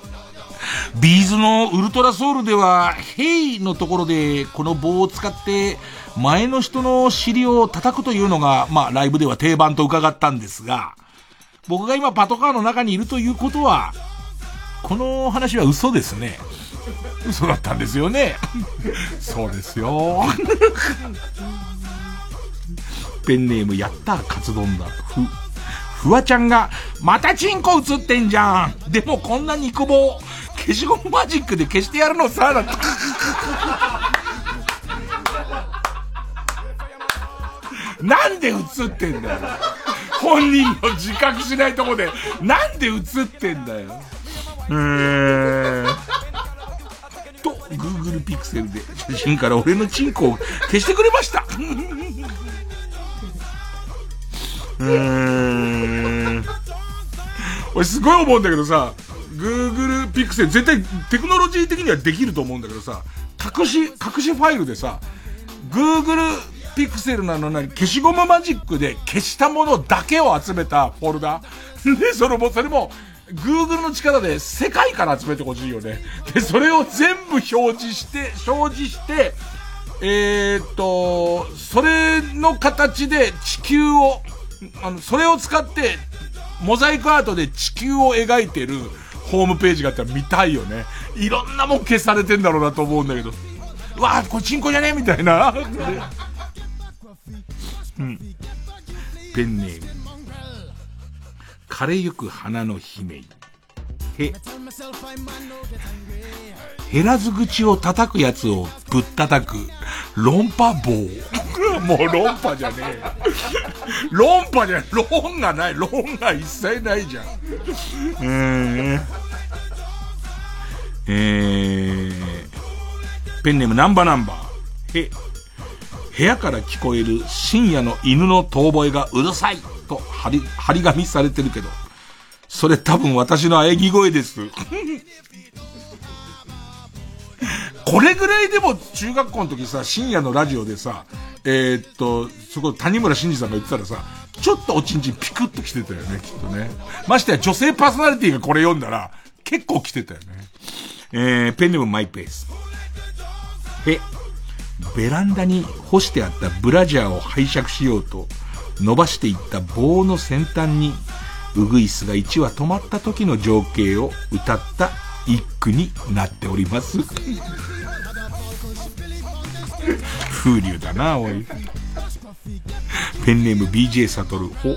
B'z の ultra soul では、 Hey のところでこの棒を使って前の人の尻を叩くというのが、まあライブでは定番と伺ったんですが、僕が今パトカーの中にいるということは、この話は嘘ですね。嘘だったんですよね。そうですよ。ペンネームやったカツ丼だ。ふ、フワちゃんが、またチンコ映ってんじゃん。でもこんな肉棒、消しゴムマジックで消してやるのさ、だなんで映ってんだよ。本人の自覚しないとこで、なんで映ってんだよ。うーん。と、Google Pixel で写真から俺のチンコを消してくれました。うーん。俺すごい思うんだけどさ、Google Pixel 絶対テクノロジー的にはできると思うんだけどさ、隠し、隠しファイルでさ、Google ピクセルなのに消しゴムマジックで消したものだけを集めたフォルダ。で、それも、それも、Google の力で世界から集めてほしいよね。で、それを全部表示して、表示して、えー、っと、それの形で地球を、あの、それを使って、モザイクアートで地球を描いてるホームページがあったら見たいよね。いろんなもん消されてんだろうなと思うんだけど。わあこれチンコじゃね？えみたいな。うん。ペンネーム。枯れゆく花の姫。へ。減らず口を叩くやつをぶったたく、論破棒。もう論破じゃねえ。論破じゃ、論がない。論が一切ないじゃん。えー、えー、ペンネームナンバナンバー。へ。部屋から聞こえる深夜の犬の遠吠えがうるさいと張り、張り紙されてるけど、それ多分私の喘ぎ声です。これぐらいでも中学校の時さ、深夜のラジオでさ、えー、っと、そこ谷村新司さんが言ってたらさ、ちょっとおちんちんピクッと来てたよね、きっとね。ましてや女性パーソナリティがこれ読んだら、結構来てたよね。えー、ペンネームマイペース。え、ベランダに干してあったブラジャーを拝借しようと、伸ばしていった棒の先端に、ウグイスが1羽止まった時の情景を歌った一句になっております。風流だな、おい。ペンネーム BJ サトル。ほ、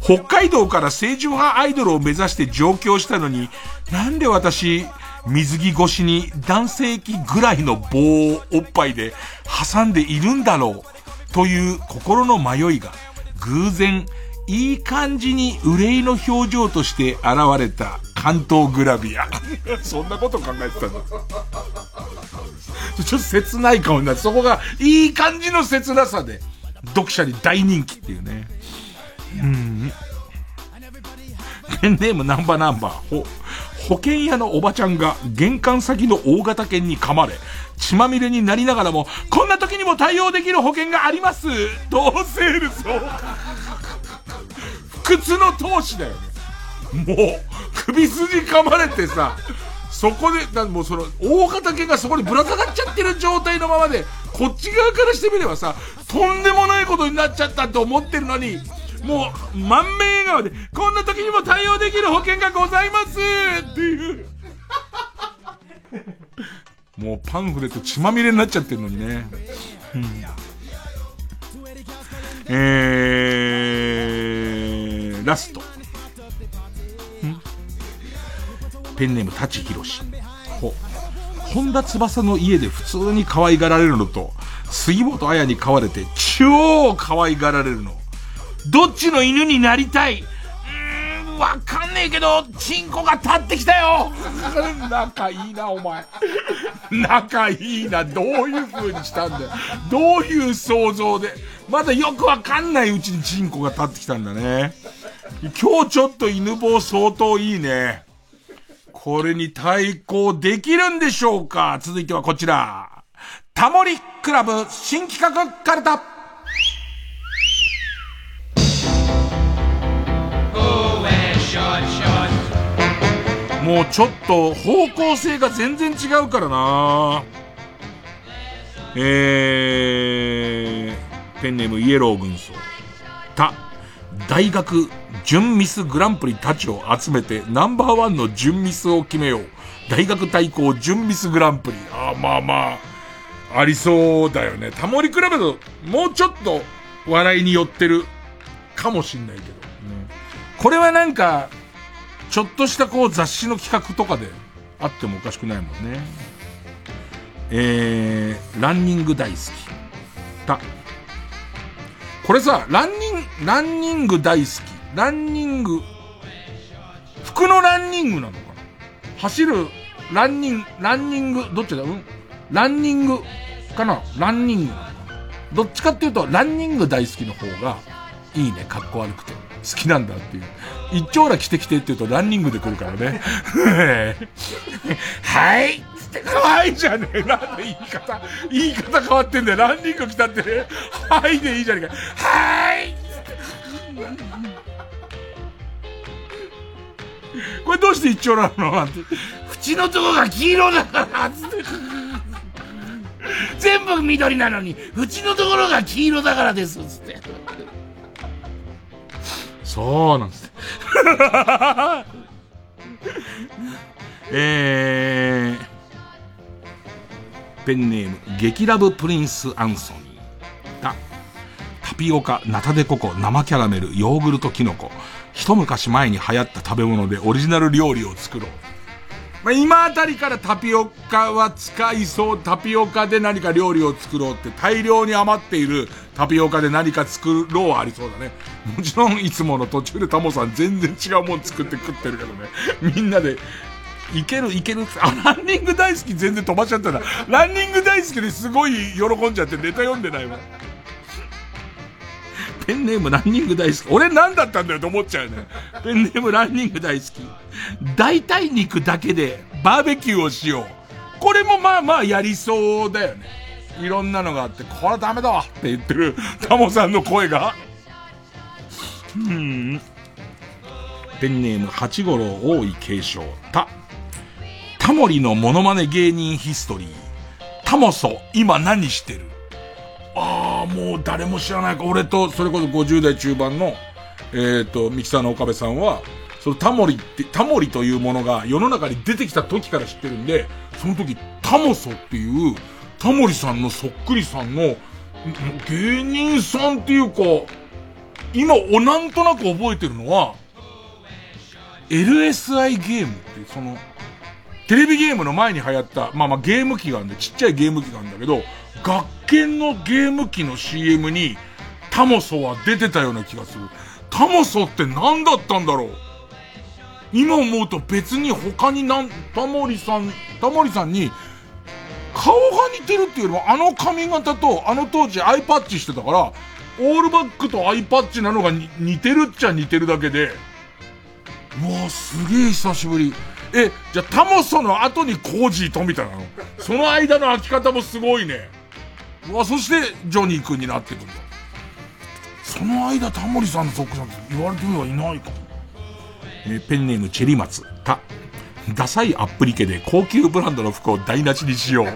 北海道から清純派アイドルを目指して上京したのに、なんで私、水着越しに男性器ぐらいの棒をおっぱいで挟んでいるんだろう、という心の迷いが、偶然、いい感じに憂いの表情として現れた関東グラビア。そんなこと考えてたんだ。ちょっと切ない顔になって、そこがいい感じの切なさで、読者に大人気っていうね。うん。ペンネームナンバーナンバー。保険屋のおばちゃんが玄関先の大型犬に噛まれ、血まみれになりながらも、こんな時にも対応できる保険がありますどうセールスを。不屈の闘志だよね。もう、首筋噛まれてさ、そこで、だもうその、大型犬がそこにぶら下がっちゃってる状態のままで、こっち側からしてみればさ、とんでもないことになっちゃったと思ってるのに、もう、満面笑顔で、こんな時にも対応できる保険がございますっていう。もうパンフレット血まみれになっちゃってるのにね。うん、えー、ラスト。ペンネーム舘ひろし。ほ、本田翼の家で普通に可愛がられるのと、杉本彩に飼われて超可愛がられるの。どっちの犬になりたい？うーん、わかんねえけど、チンコが立ってきたよ 仲いいな、お前。仲いいな、どういう風にしたんだよ。どういう想像で。まだよくわかんないうちにチンコが立ってきたんだね。今日ちょっと犬棒相当いいね。これに対抗できるんでしょうか？続いてはこちら。タモリクラブ新企画カルタもうちょっと方向性が全然違うからなえー、ペンネームイエロー軍曹。た、大学準ミスグランプリたちを集めてナンバーワンの準ミスを決めよう。大学対抗準ミスグランプリ。ああ、まあまあ、ありそうだよね。タモリ比べと、もうちょっと笑いに寄ってるかもしんないけど。うん、これはなんか、ちょっとしたこう雑誌の企画とかであってもおかしくないもんね。えー、ランニング大好き。た。これさ、ランニング、ランニング大好き。ランニング、服のランニングなのかな？走る、ランニング、ランニング、どっちだ？うん？ランニングかな？ランニングなのかな？どっちかっていうと、ランニング大好きの方が、いいね、格好悪くて。好きなんだっていう。一丁ら着てきてって言うとランニングで来るからね。はいつって可愛いじゃねえ。なんで言い方、言い方変わってんだよ。ランニング来たって、はいでいいじゃねえか。はいつってこれどうして一丁なのなんて。縁のとこが黄色だからつって。全部緑なのに、縁のところが黄色だからです、つって。そうなんです。えー、ペンネーム、激ラブプリンスアンソニー。が、タピオカ、ナタデココ、生キャラメル、ヨーグルトキノコ、一昔前に流行った食べ物でオリジナル料理を作ろう。まあ、今あたりからタピオカは使いそう、タピオカで何か料理を作ろうって大量に余っているタピオカで何か作ろうはありそうだね。もちろんいつもの途中でタモさん全然違うもん作って食ってるけどね。みんなで、いけるいけるあ、ランニング大好き全然飛ばしちゃったな。ランニング大好きですごい喜んじゃってネタ読んでないわ。ペンネームランニング大好き。俺何だったんだよと思っちゃうね。ペンネームランニング大好き。代替肉だけでバーベキューをしよう。これもまあまあやりそうだよね。いろんなのがあって、これはダメだわって言ってる タモさんの声が。うん。ペンネーム八五郎大井継承。た。タモリのモノマネ芸人ヒストリー。タモソ、今何してる？ああ、もう誰も知らないか。俺と、それこそ50代中盤の、えっ、ー、と、ミキサーの岡部さんは、そのタモリって、タモリというものが世の中に出てきた時から知ってるんで、その時、タモソっていう、タモリさんのそっくりさんの、芸人さんっていうか、今、おなんとなく覚えてるのは、LSI ゲームっていう、その、テレビゲームの前に流行った、まあまあゲーム機があるんで、ちっちゃいゲーム機があるんだけど、学研のゲーム機の CM に、タモソは出てたような気がする。タモソって何だったんだろう？今思うと別に他になん、タモリさん、タモリさんに、顔が似てるっていうよりも、あの髪型と、あの当時アイパッチしてたから、オールバックとアイパッチなのが似てるっちゃ似てるだけで、うわすげえ久しぶり。え、じゃあタモソの後にコージー富田なの？その間の開き方もすごいね。うわ、そしてジョニー君になってくんだ。その間タモリさんのそっくりさんって言われてみればいないかも。えペンネームチェリマツ、た、ダサいアップリケで高級ブランドの服を台無しにしよう。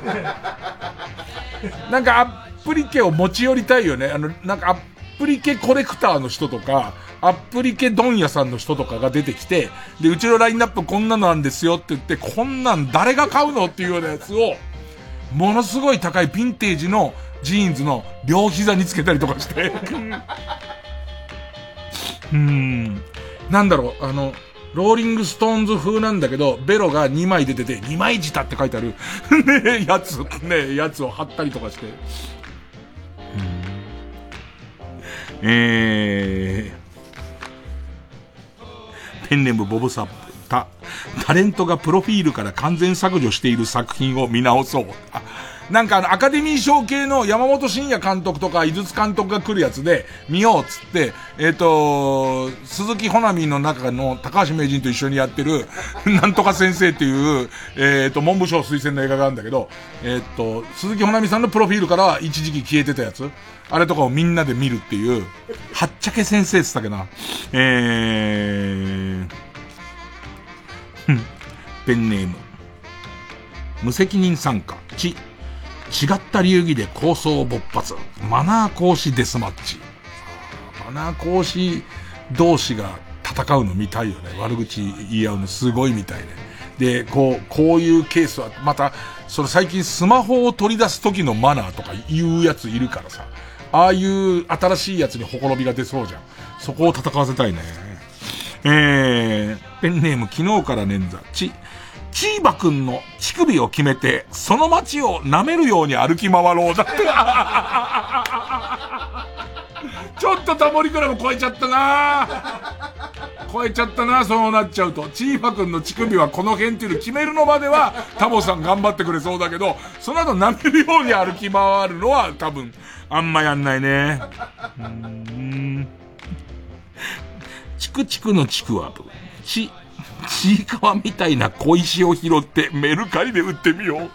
なんかアップリケを持ち寄りたいよね。あの、なんかアップリケコレクターの人とか、アップリケ問屋さんの人とかが出てきて、で、うちのラインナップこんなのなんですよって言って、こんなん誰が買うのっていうようなやつを、ものすごい高いヴィンテージのジーンズの両膝につけたりとかして。うーん。なんだろう、あの、ローリングストーンズ風なんだけど、ベロが2枚出てて、2枚舌って書いてある、ねやつ、ねやつを貼ったりとかして。えー、ペンネームボブサップ、た、タレントがプロフィールから完全削除している作品を見直そう。なんかあの、アカデミー賞系の山本晋也監督とか、井筒監督が来るやつで、見ようっつって、えっ、ー、と、鈴木ほなみの中の高橋名人と一緒にやってる、なんとか先生っていう、えっ、ー、と、文部省推薦の映画があるんだけど、えっ、ー、と、鈴木ほなみさんのプロフィールからは一時期消えてたやつ、あれとかをみんなで見るっていう、はっちゃけ先生って言ったっけな、えー、ペンネーム、無責任参加、ち、違った流儀で構想勃発。マナー講師デスマッチ。マナー講師同士が戦うの見たいよね。悪口言い合うのすごいみたいね。で、こう、こういうケースは、また、その最近スマホを取り出す時のマナーとか言うやついるからさ。ああいう新しいやつにほころびが出そうじゃん。そこを戦わせたいね。えー、ペンネーム昨日から捻挫。ち、チーバくんの乳首を決めて、その街を舐めるように歩き回ろうだって。ちょっとタモリクラブ超えちゃったな超えちゃったなそうなっちゃうと。チーバくんの乳首はこの辺っていうの決めるのまでは、タモさん頑張ってくれそうだけど、その後舐めるように歩き回るのは多分、あんまやんないね。うん。チクチクのチクワード。チ、ちいかわみたいな小石を拾ってメルカリで売ってみよう。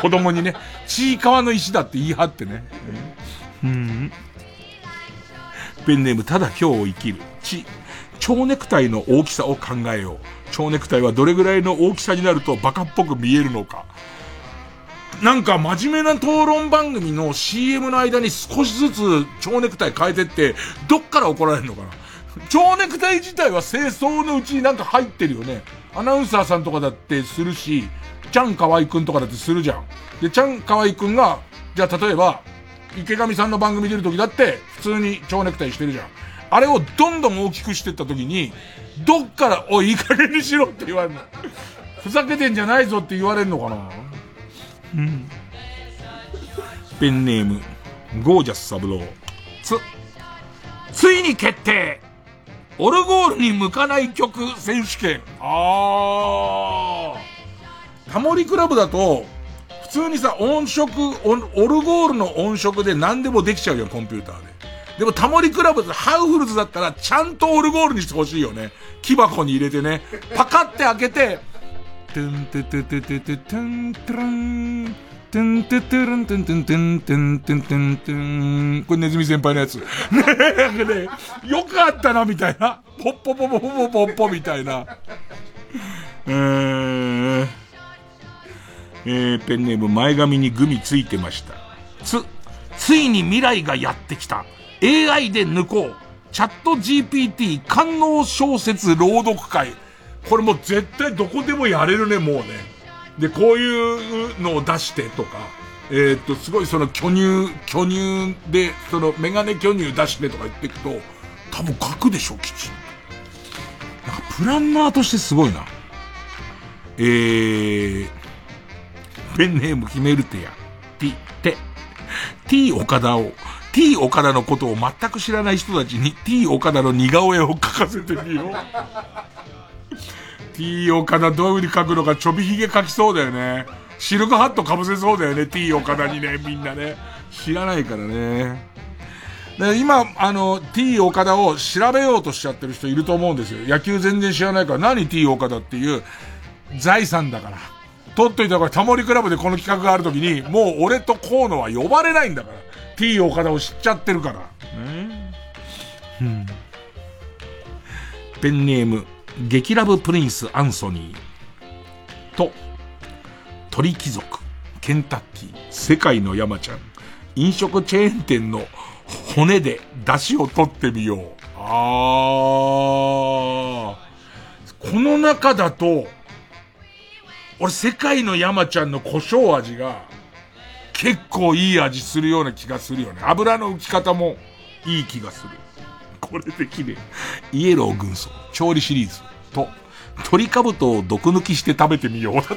子供にね、ちいかわの石だって言い張ってね。うん。ペンネーム、ただ今日を生きる。ち、蝶ネクタイの大きさを考えよう。蝶ネクタイはどれぐらいの大きさになるとバカっぽく見えるのか。なんか真面目な討論番組の CM の間に少しずつ蝶ネクタイ変えてって、どっから怒られるのかな蝶ネクタイ自体は清掃のうちになんか入ってるよね。アナウンサーさんとかだってするし、ちゃんかわいくんとかだってするじゃん。で、ちゃんかわいくんが、じゃあ例えば、池上さんの番組出るときだって、普通に蝶ネクタイしてるじゃん。あれをどんどん大きくしてったときに、どっから、おい、いい加減にしろって言われるの。ふざけてんじゃないぞって言われるのかなうん。ペンネーム、ゴージャスサブロー。つ、ついに決定オルゴールに向かない曲選手権。あー。タモリクラブだと、普通にさ、音色、オルゴールの音色で何でもできちゃうよ、コンピューターで。でもタモリクラブハウフルズだったらちゃんとオルゴールにしてほしいよね。木箱に入れてね。パカって開けて、トゥントゥトゥトゥトゥトゥントゥラン、トてんてってるんてんてんてんてんてんてんてん。これネズミ先輩のやつ。ねね、よかったな、みたいな。ポッポポポポポポッポみたいな。えー、えー、ペンネーム前髪にグミついてました。つ、ついに未来がやってきた。AI で抜こう。チャット GPT 官能小説朗読会。これもう絶対どこでもやれるね、もうね。で、こういうのを出してとか、えー、っと、すごいその巨乳、巨乳で、そのメガネ巨乳出してとか言っていくと、多分書くでしょ、きちんと。なんかプランナーとしてすごいな。えー、ペンネーム決めるてや、T、て、T 岡田を、T 岡田のことを全く知らない人たちに T 岡田の似顔絵を描かせてみよう。T 岡田どういう風に描くのかちょびひげ描きそうだよね。シルクハット被せそうだよね、T 岡田にね、みんなね。知らないからね。で今、あの、T 岡田を調べようとしちゃってる人いると思うんですよ。野球全然知らないから、何 T 岡田っていう財産だから。取っといたから、タモリクラブでこの企画があるときに、もう俺と河野は呼ばれないんだから。T 岡田を知っちゃってるから。うん、ペンネーム、激ラブプリンスアンソニーと、鳥貴族、ケンタッキー、世界の山ちゃん、飲食チェーン店の骨で出汁を取ってみよう。あー。この中だと、俺世界の山ちゃんの胡椒味が結構いい味するような気がするよね。油の浮き方もいい気がする。これで綺麗。イエロー軍曹、調理シリーズと、鳥かぶとを毒抜きして食べてみよう。だって。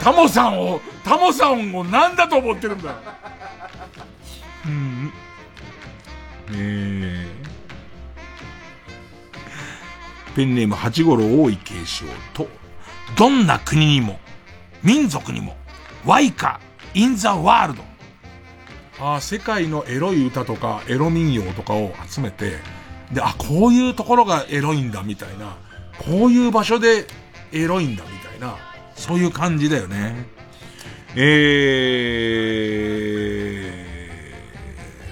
タモさんを、タモさんを何だと思ってるんだ。うん。えー、ペンネーム八五郎大井継承と、どんな国にも、民族にも、ワイカ、インザワールド。あ、世界のエロい歌とか、エロ民謡とかを集めて、で、あ、こういうところがエロいんだ、みたいな。こういう場所でエロいんだ、みたいな。そういう感じだよね。え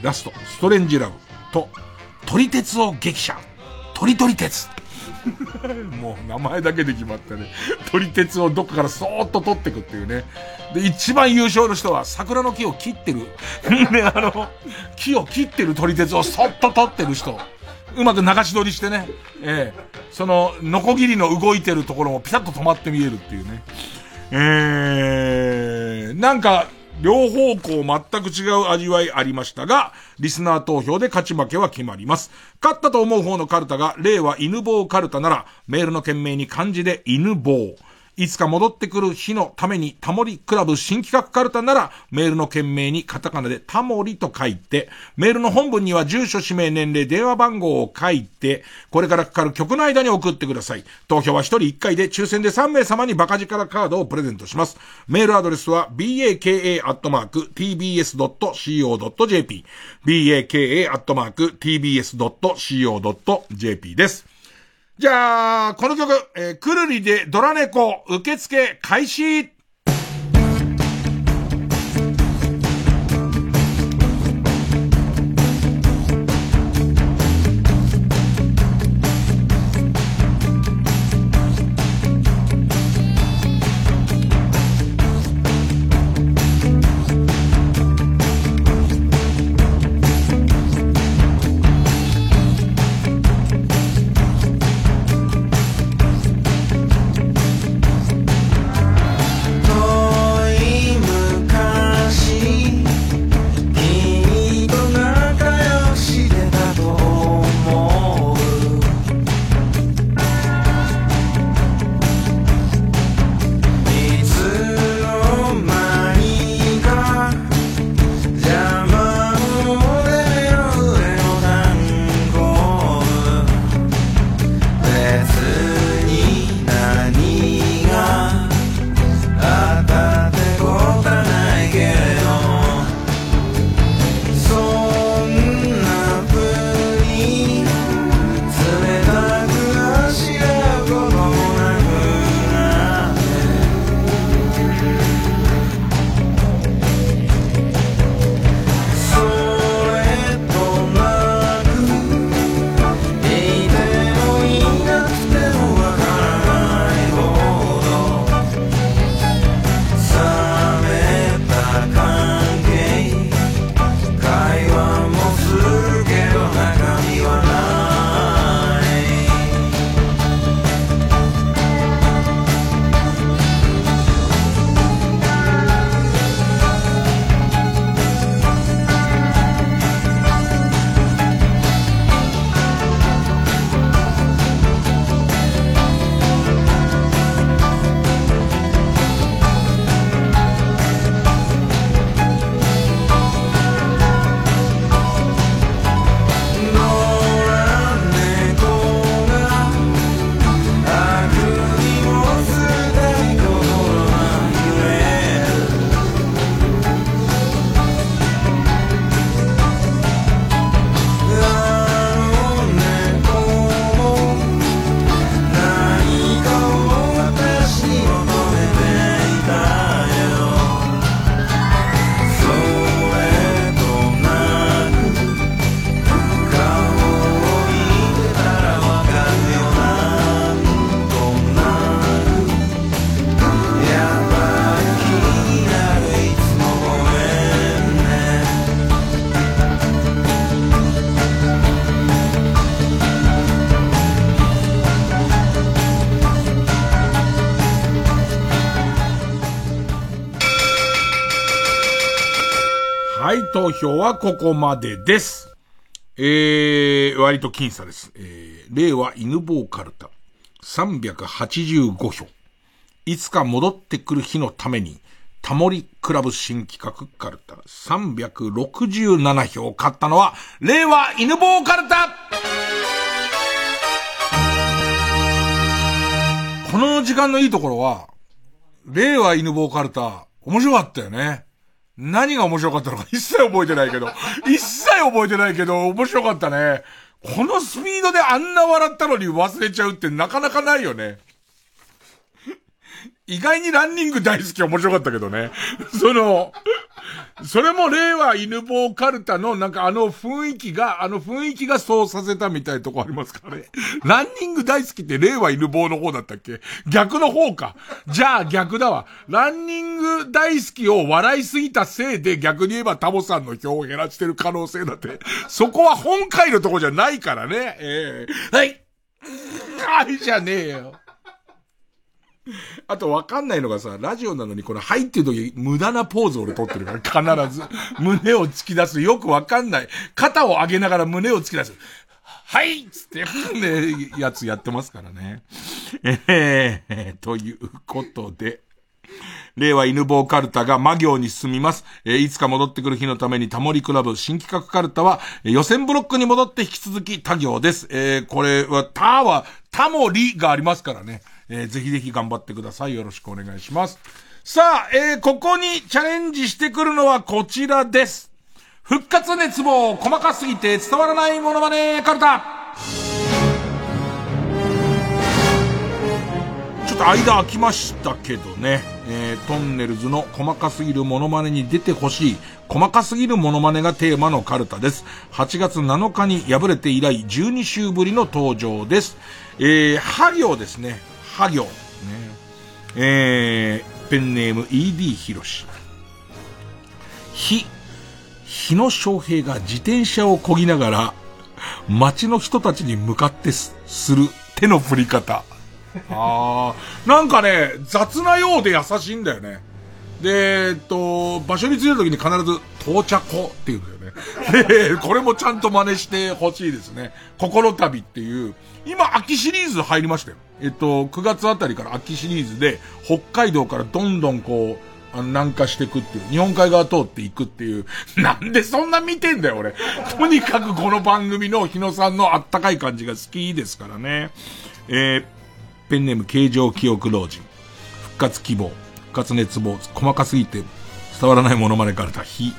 ー、ラスト、ストレンジラブと、撮り鉄を激写。撮り撮り鉄。もう名前だけで決まったね。撮り鉄をどっかからそーっと取ってくっていうね。で、一番優勝の人は桜の木を切ってる。で、あの、木を切ってる撮り鉄をそっと取ってる人。うまく流し撮りしてね。ええー、その、ノコギリの動いてるところもピタッと止まって見えるっていうね。えー、なんか、両方向全く違う味わいありましたが、リスナー投票で勝ち負けは決まります。勝ったと思う方のカルタが、令和犬棒カルタなら、メールの件名に漢字で犬棒。いつか戻ってくる日のためにタモリクラブ新企画カルタなら、メールの件名にカタカナでタモリと書いて、メールの本文には住所、氏名、年齢、電話番号を書いて、これからかかる曲の間に送ってください。投票は1人1回で抽選で3名様にバカ力カードをプレゼントします。メールアドレスは baka.tbs.co.jp baka.tbs.co.jp です。じゃあ、この曲、えー、くるりでドラ猫受付開始。投票はここまでです。えー、割と僅差です。えー、令和犬坊カルタ、385票。いつか戻ってくる日のために、タモリクラブ新企画カルタ、367票。勝ったのは、令和犬坊カルタこの時間のいいところは、令和犬坊カルタ、面白かったよね。何が面白かったのか一切覚えてないけど、一切覚えてないけど、面白かったね。このスピードであんな笑ったのに忘れちゃうってなかなかないよね。意外にランニング大好き面白かったけどね。その、それも令和犬坊カルタのなんかあの雰囲気が、あの雰囲気がそうさせたみたいなとこありますからね。ランニング大好きって令和犬坊の方だったっけ？逆の方か。じゃあ逆だわ。ランニング大好きを笑いすぎたせいで逆に言えばタモさんの票を減らしてる可能性だって。そこは本回のとこじゃないからね。ええはい。はいじゃねえよ。あとわかんないのがさ、ラジオなのにこの入ってる時無駄なポーズ俺撮ってるから、必ず。胸を突き出す。よくわかんない。肩を上げながら胸を突き出す。はいつって、ね、やつやってますからね。えー、ということで。令和犬坊カルタが魔行に進みます。えーいつか戻ってくる日のためにタモリクラブ新企画カルタは、え予選ブロックに戻って引き続き他行です。えーこれは、タは、タモリがありますからね。えーぜひぜひ頑張ってください。よろしくお願いします。さあ、えーここにチャレンジしてくるのはこちらです。復活熱望、細かすぎて伝わらないモノマネカルタちょっと間空きましたけどね、えートンネルズの細かすぎるモノマネに出てほしい、細かすぎるモノマネがテーマのカルタです。8月7日に敗れて以来12週ぶりの登場です。えー、ハ行ですね。ハ行。ね、えー、ペンネーム ED ひろし。ひ、日野翔平が自転車を漕ぎながら、街の人たちに向かってすする手の振り方。ああ、なんかね、雑なようで優しいんだよね。で、えっと、場所に着いた時に必ず、到着って言うんだよね。で、これもちゃんと真似してほしいですね。心旅っていう、今秋シリーズ入りましたよ。えっと、9月あたりから秋シリーズで、北海道からどんどんこう、あの南下していくっていう、日本海側通っていくっていう、なんでそんな見てんだよ、俺。とにかくこの番組の日野さんのあったかい感じが好きですからね。えー、ペンネーム形状記憶老人。復活希望。復活熱望。細かすぎて伝わらないものまねからた日。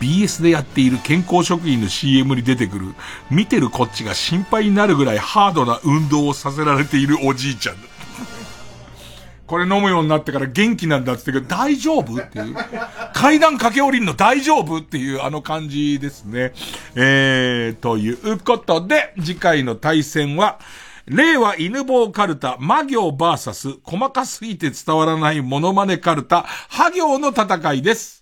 BS でやっている健康食品の CM に出てくる、見てるこっちが心配になるぐらいハードな運動をさせられているおじいちゃんだ。これ飲むようになってから元気なんだって言ってけど、大丈夫っていう。階段駆け下りんの大丈夫っていうあの感じですね。えー、ということで、次回の対戦は、令和犬坊カルタ、魔行バーサス、細かすぎて伝わらないモノマネカルタ、ハ行の戦いです。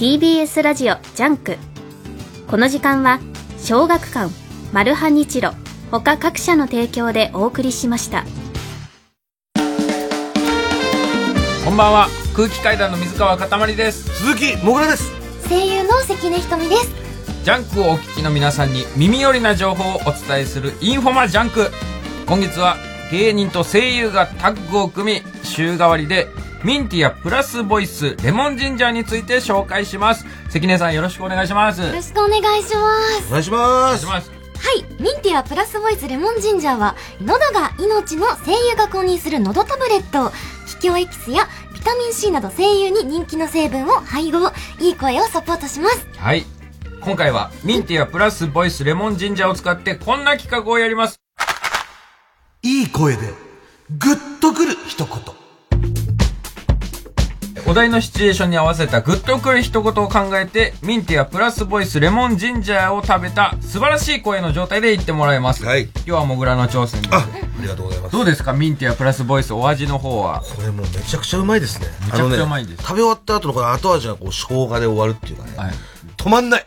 TBS ラジオジャンク。この時間は小学館マルハニチロ他各社の提供でお送りしました。
こんばんは。空気階段の水川かたまりです。
鈴木もぐらです。
声優の関根ひとみです。
ジャンクをお聞きの皆さんに耳寄りな情報をお伝えするインフォマジャンク。今月は芸人と声優がタッグを組み週替わりでミンティアプラスボイスレモンジンジャーについて紹介します。関根さんよろしくお願いします。
よろしくお願いします。
お願いします。
ます。
はい。ミンティアプラスボイスレモンジンジャーは、喉が命の声優が購入する喉タブレット、気境エキスやビタミン C など声優に人気の成分を配合、いい声をサポートします。
はい。今回はミンティアプラスボイスレモンジンジャーを使ってこんな企画をやります。
いい声で、グッとくる一言。
お題のシチュエーションに合わせたグッとくる一言を考えてミンティアプラスボイスレモンジンジャーを食べた素晴らしい声の状態で言ってもらいます、今日はモグラの挑戦です
ありがとうございます。
どうですか？ミンティアプラスボイスお味の方は。
これもうめちゃくちゃうまいですね。
めちゃくちゃうまいです。
食べ終わった後のこの後味がこう生姜で終わるっていうかね。はい、止まんない。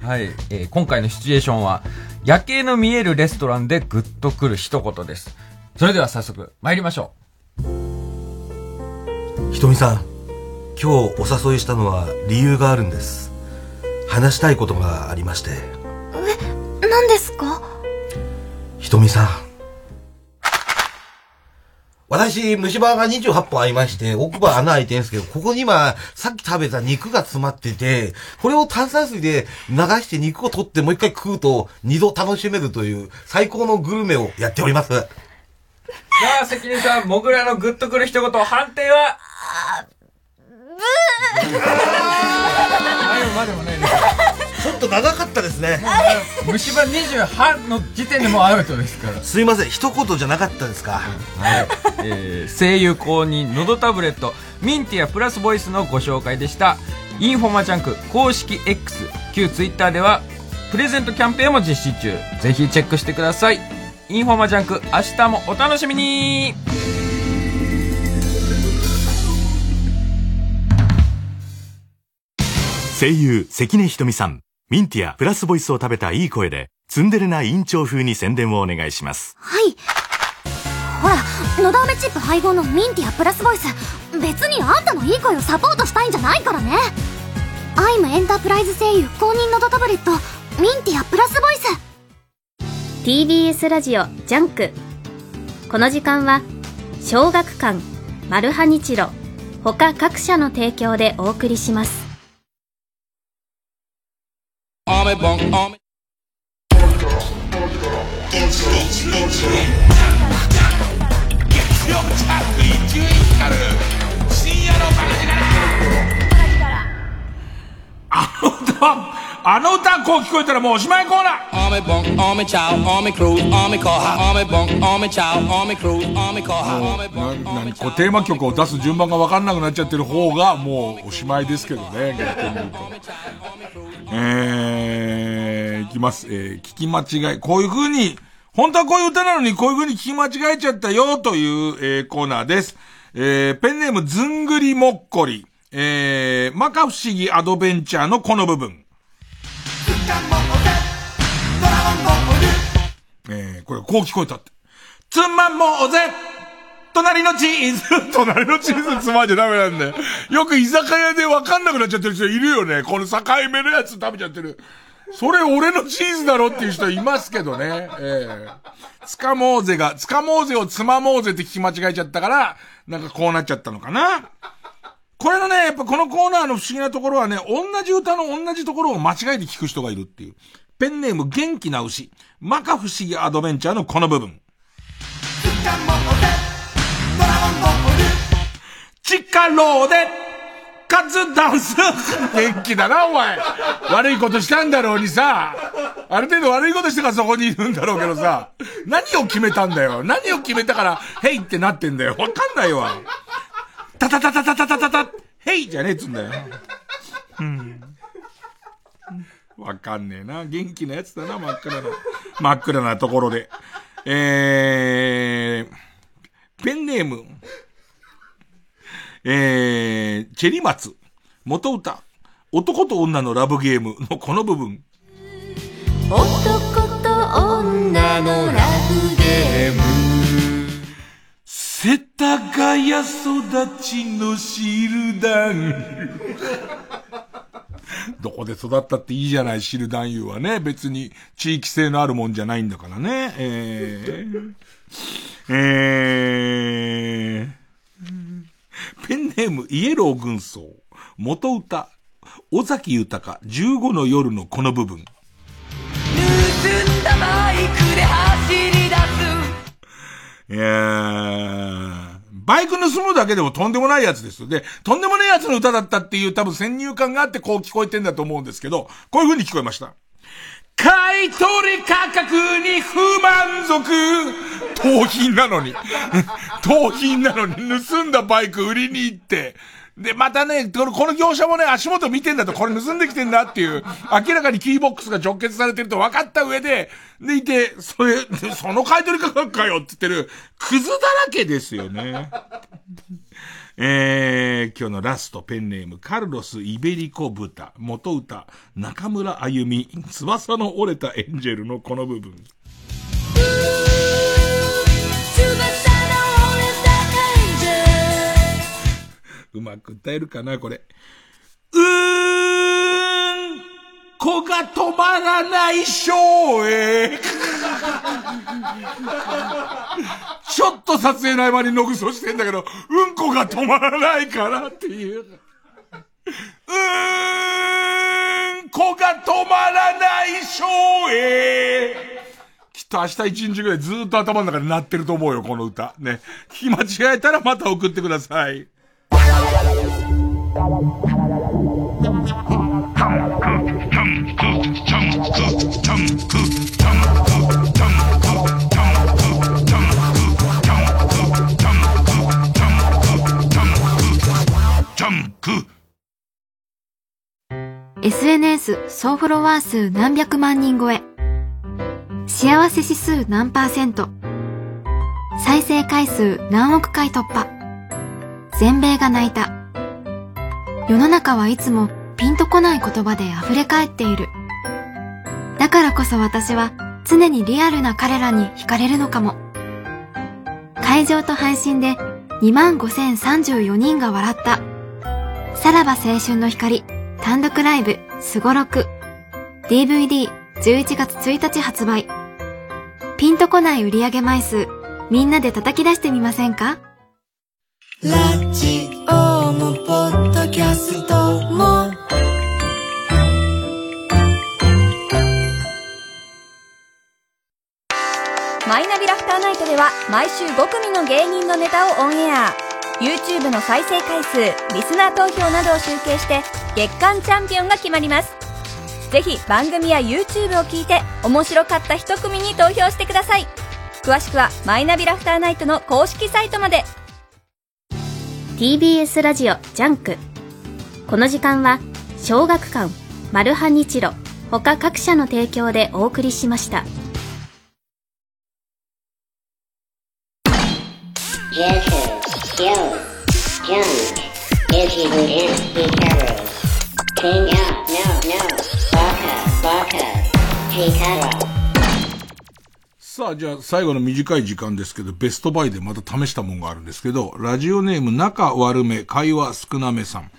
はい、えー、今回のシチュエーションは、夜景の見えるレストランでグッとくる一言です。それでは早速、参りましょ
う。ひとみさん、今日お誘いしたのは理由があるんです。話したいことがありまして。
え、何ですか？
ひとみさん。私、虫歯が28本ありまして、奥歯穴開いてるんですけど、ここに今、さっき食べた肉が詰まってて、これを炭酸水で流して肉を取ってもう一回食うと、二度楽しめるという最高のグルメをやっております。
う。さあ、関根さん、モグラのグッとくる一言、判定は？までもない
ちょっと長かったですね。
虫歯28の時点でもうアウトですから。
すいません、一言じゃなかったですか。
はい。えー、声優公認、のどタブレット、ミンティアプラスボイスのご紹介でした。インフォマジャンク公式 X、旧 Twitter では、プレゼントキャンペーンも実施中。ぜひチェックしてください。インフォマジャンク、明日もお楽しみに
声優関根ひとみさん。ミンティアプラスボイスを食べたいい声でツンデレな委員長風に宣伝をお願いします。
はい。ほらのど飴チップ配合のミンティアプラスボイス。別にあんたのいい声をサポートしたいんじゃないからね。アイムエンタープライズ声優公認のどタブレットミンティアプラスボイス。
TBS ラジオジャンク。この時間は小学館マルハニチロ他各社の提供でお送りします
army bunk army あの歌あの歌こう聞こえたらもうおしまいコーナー
雨盆雨ちゃう雨クルー雨コハ雨盆雨ちゃう雨クルー雨コハ
何こうテーマ曲を出す順番が分かんなくなっちゃってる方がもうおしまいですけどね逆に言うとえー、いきます。えー、聞き間違い。こういう風に、本当はこういう歌なのにこういう風に聞き間違えちゃったよという、えー、コーナーです。えー、ペンネームずんぐりもっこり。えー、摩訶不思議アドベンチャーのこの部分。えー、これこう聞こえたって。つまもうぜ隣のチーズ 隣のチーズつまんじゃダメなんだよ。よく居酒屋でわかんなくなっちゃってる人いるよね。この境目のやつ食べちゃってる。それ俺のチーズだろっていう人いますけどね。ええー。つかもうぜが、つかもうぜをつまもうぜって聞き間違えちゃったから、なんかこうなっちゃったのかな。これのね、やっぱこのコーナーの不思議なところはね、同じ歌の同じところを間違えて聞く人がいるっていう。ペンネーム元気な牛。摩訶不思議アドベンチャーのこの部分。チカローで、カツダンス。元気だな、お前。悪いことしたんだろうにさ。ある程度悪いことしてからそこにいるんだろうけどさ。何を決めたんだよ。何を決めたから、ヘイってなってんだよ。わかんないわ。タタタタタタタタタ、ヘイじゃねえっつんだよ。うん。わかんねえな。元気なやつだな、真っ暗な。真っ暗なところで。えー、ペンネーム。えー、チェリマツ。元歌。男と女のラブゲームのこの部分。
男と女のラブゲーム
世田谷育ちのシルダン。どこで育ったっていいじゃない、シルダンユはね。別に地域性のあるもんじゃないんだからね。えー、えー、ペンネームイエロー軍曹。元歌。尾崎豊15の夜のこの部分。
盗んだバイクで
いやー、バイク盗むだけでもとんでもないやつです。で、とんでもないやつの歌だったっていう多分先入観があってこう聞こえてんだと思うんですけど、こういう風に聞こえました。買い取り価格に不満足盗品なのに。盗品なのに盗んだバイク売りに行って、で、またね、このこの業者もね、足元見てんだと、これ盗んできてんだっていう、明らかにキーボックスが直結されてると分かった上で、でいて、それ、その買い取り価格かよって言ってる、クズだらけですよね。えー、今日のラストペンネーム、カルロス・イベリコ豚、元歌、中村あゆみ、翼の折れたエンジェルのこの部分。うまく歌えるかな、これ。うーん、子が止まらない翔へ。ちょっと撮影の合間にのぐそしてんだけど、うんこが止まらないからっていう。うーん、子が止まらない翔へ。きっと明日一日ぐらいずっと頭の中で鳴ってると思うよ、この歌。ね。聞き間違えたらまた送ってください。
SNS 総フォロワー数何百万人超え。幸せ指数何パーセント。再生回数何億回突破。全米が泣いた。世の中はいつもピンとこない言葉で溢れ返っている。だからこそ私は常にリアルな彼らに惹かれるのかも。会場と配信で25,034人が笑った。さらば青春の光単独ライブすごろく DVD11 月1日発売。ピンとこない売上枚数みんなで叩き出してみませんか？
ラジオもポッドキャストも。
マイナビラフターナイトでは毎週5組の芸人のネタをオンエア。YouTube の再生回数リスナー投票などを集計して月間チャンピオンが決まります。ぜひ番組や YouTube を聞いて面白かった一組に投票してください。詳しくはマイナビラフターナイトの公式サイトまで。
TBS ラジオジャンクこの時間は小学館マルハニチロ他各社の提供でお送りしました
さあ、じゃあ最後の短い時間ですけど、ベストバイでまた試したもんがあるんですけど、ラジオネーム仲悪め、会話少なめさん。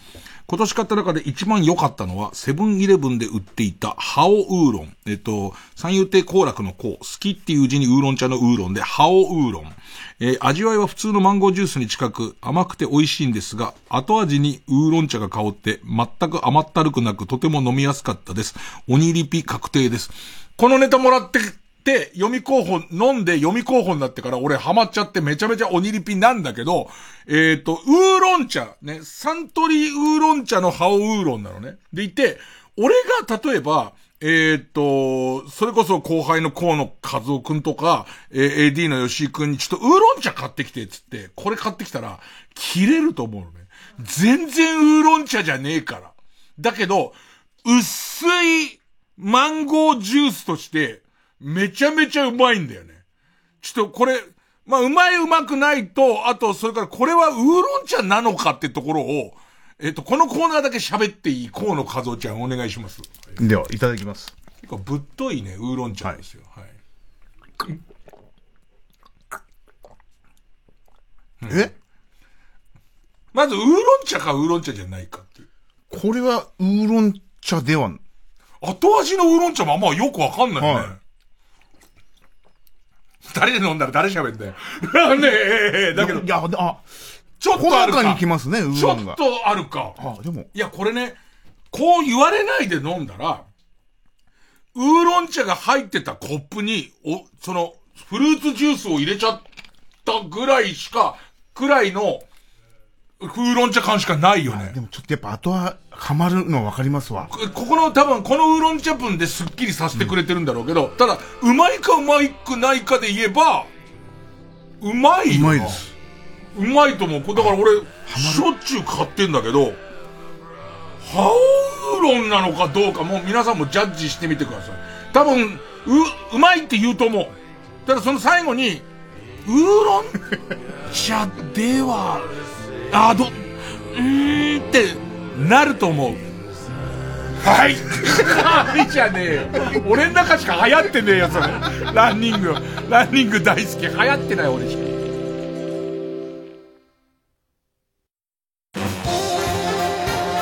今年買った中で一番良かったのは、セブンイレブンで売っていた、ハオウーロン。えっと、三遊亭行楽の子、好きっていう字にウーロン茶のウーロンで、ハオウーロン。えー味わいは普通のマンゴージュースに近く、甘くて美味しいんですが、後味にウーロン茶が香って、全く甘ったるくなく、とても飲みやすかったです。鬼リピ確定です。このネタもらって、で、読み候補、飲んで読み候補になってから俺ハマっちゃってめちゃめちゃ鬼リピなんだけど、えっ、と、ウーロン茶、ね、サントリーウーロン茶のハオウーロンなのね。でいて、俺が例えば、えっ、と、それこそ後輩の河野和夫くんとか、えー AD の吉井くんにちょっとウーロン茶買ってきて、つって、これ買ってきたら、切れると思うのね。全然ウーロン茶じゃねえから。だけど、薄いマンゴージュースとして、めちゃめちゃうまいんだよね。ちょっとこれ、まあ、うまいうまくないと、あと、それからこれはウーロン茶なのかってところを、えっ、と、このコーナーだけ喋っていい河野和夫ちゃんお願いします。
では、いただきます。
結構ぶっといね、ウーロン茶ですよ。はい。
え？
まず、ウーロン茶かウーロン茶じゃないかっていう。
これはウーロン茶では、
後味のウーロン茶もあんまよくわかんないよね。誰で飲んだら誰喋んだよ。ねえええ、だけど。
いや、あ、
ちょっとあるか。
にきますね
ちょっとあるか。
あ、でも。
いや、これね、こう言われないで飲んだら、ウーロン茶が入ってたコップに、お、その、フルーツジュースを入れちゃったぐらいしか、くらいの、ウーロン茶感しかないよね。
でもちょっとやっぱ後は、はまるのわかりますわ。
こここの多分このウーロン茶分でスッキリさせてくれてるんだろうけど、ただ、うまいかうまいくないかで言えば、うまいよな。
うまいです。
うまいと思う。だから俺、しょっちゅう買ってんだけど、ハオウーロンなのかどうかもう皆さんもジャッジしてみてください。多分、う、うまいって言うと思う。ただその最後に、ウーロン茶では、あ、ど、うーんってなると思う。はい。はいじゃねえよ。俺の中しか流行ってねえよ、それ。ランニング。ランニング大好き。流行ってない俺しか。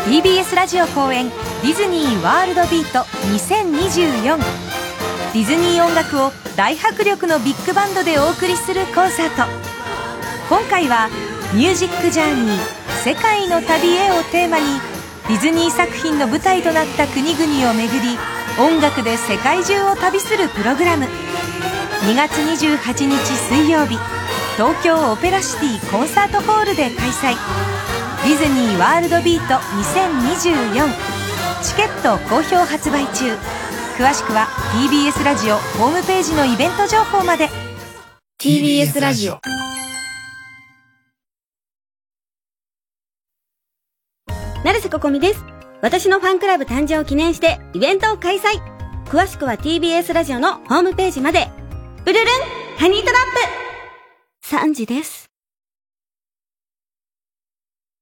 TBS ラジオ公演ディズニーワールドビート2024ディズニー音楽を大迫力のビッグバンドでお送りするコンサート今回は「ミュージックジャーニー世界の旅へ」をテーマにディズニー作品の舞台となった国々を巡り音楽で世界中を旅するプログラム。2月28日水曜日東京オペラシティコンサートホールで開催。ディズニーワールドビート2024チケット好評発売中。詳しくは TBS ラジオホームページのイベント情報まで。
TBS ラジオ。
成瀬ここみです。私のファンクラブ誕生を記念してイベントを開催。詳しくは TBS ラジオのホームページまで。ブルルンハニートラップ !3 時です。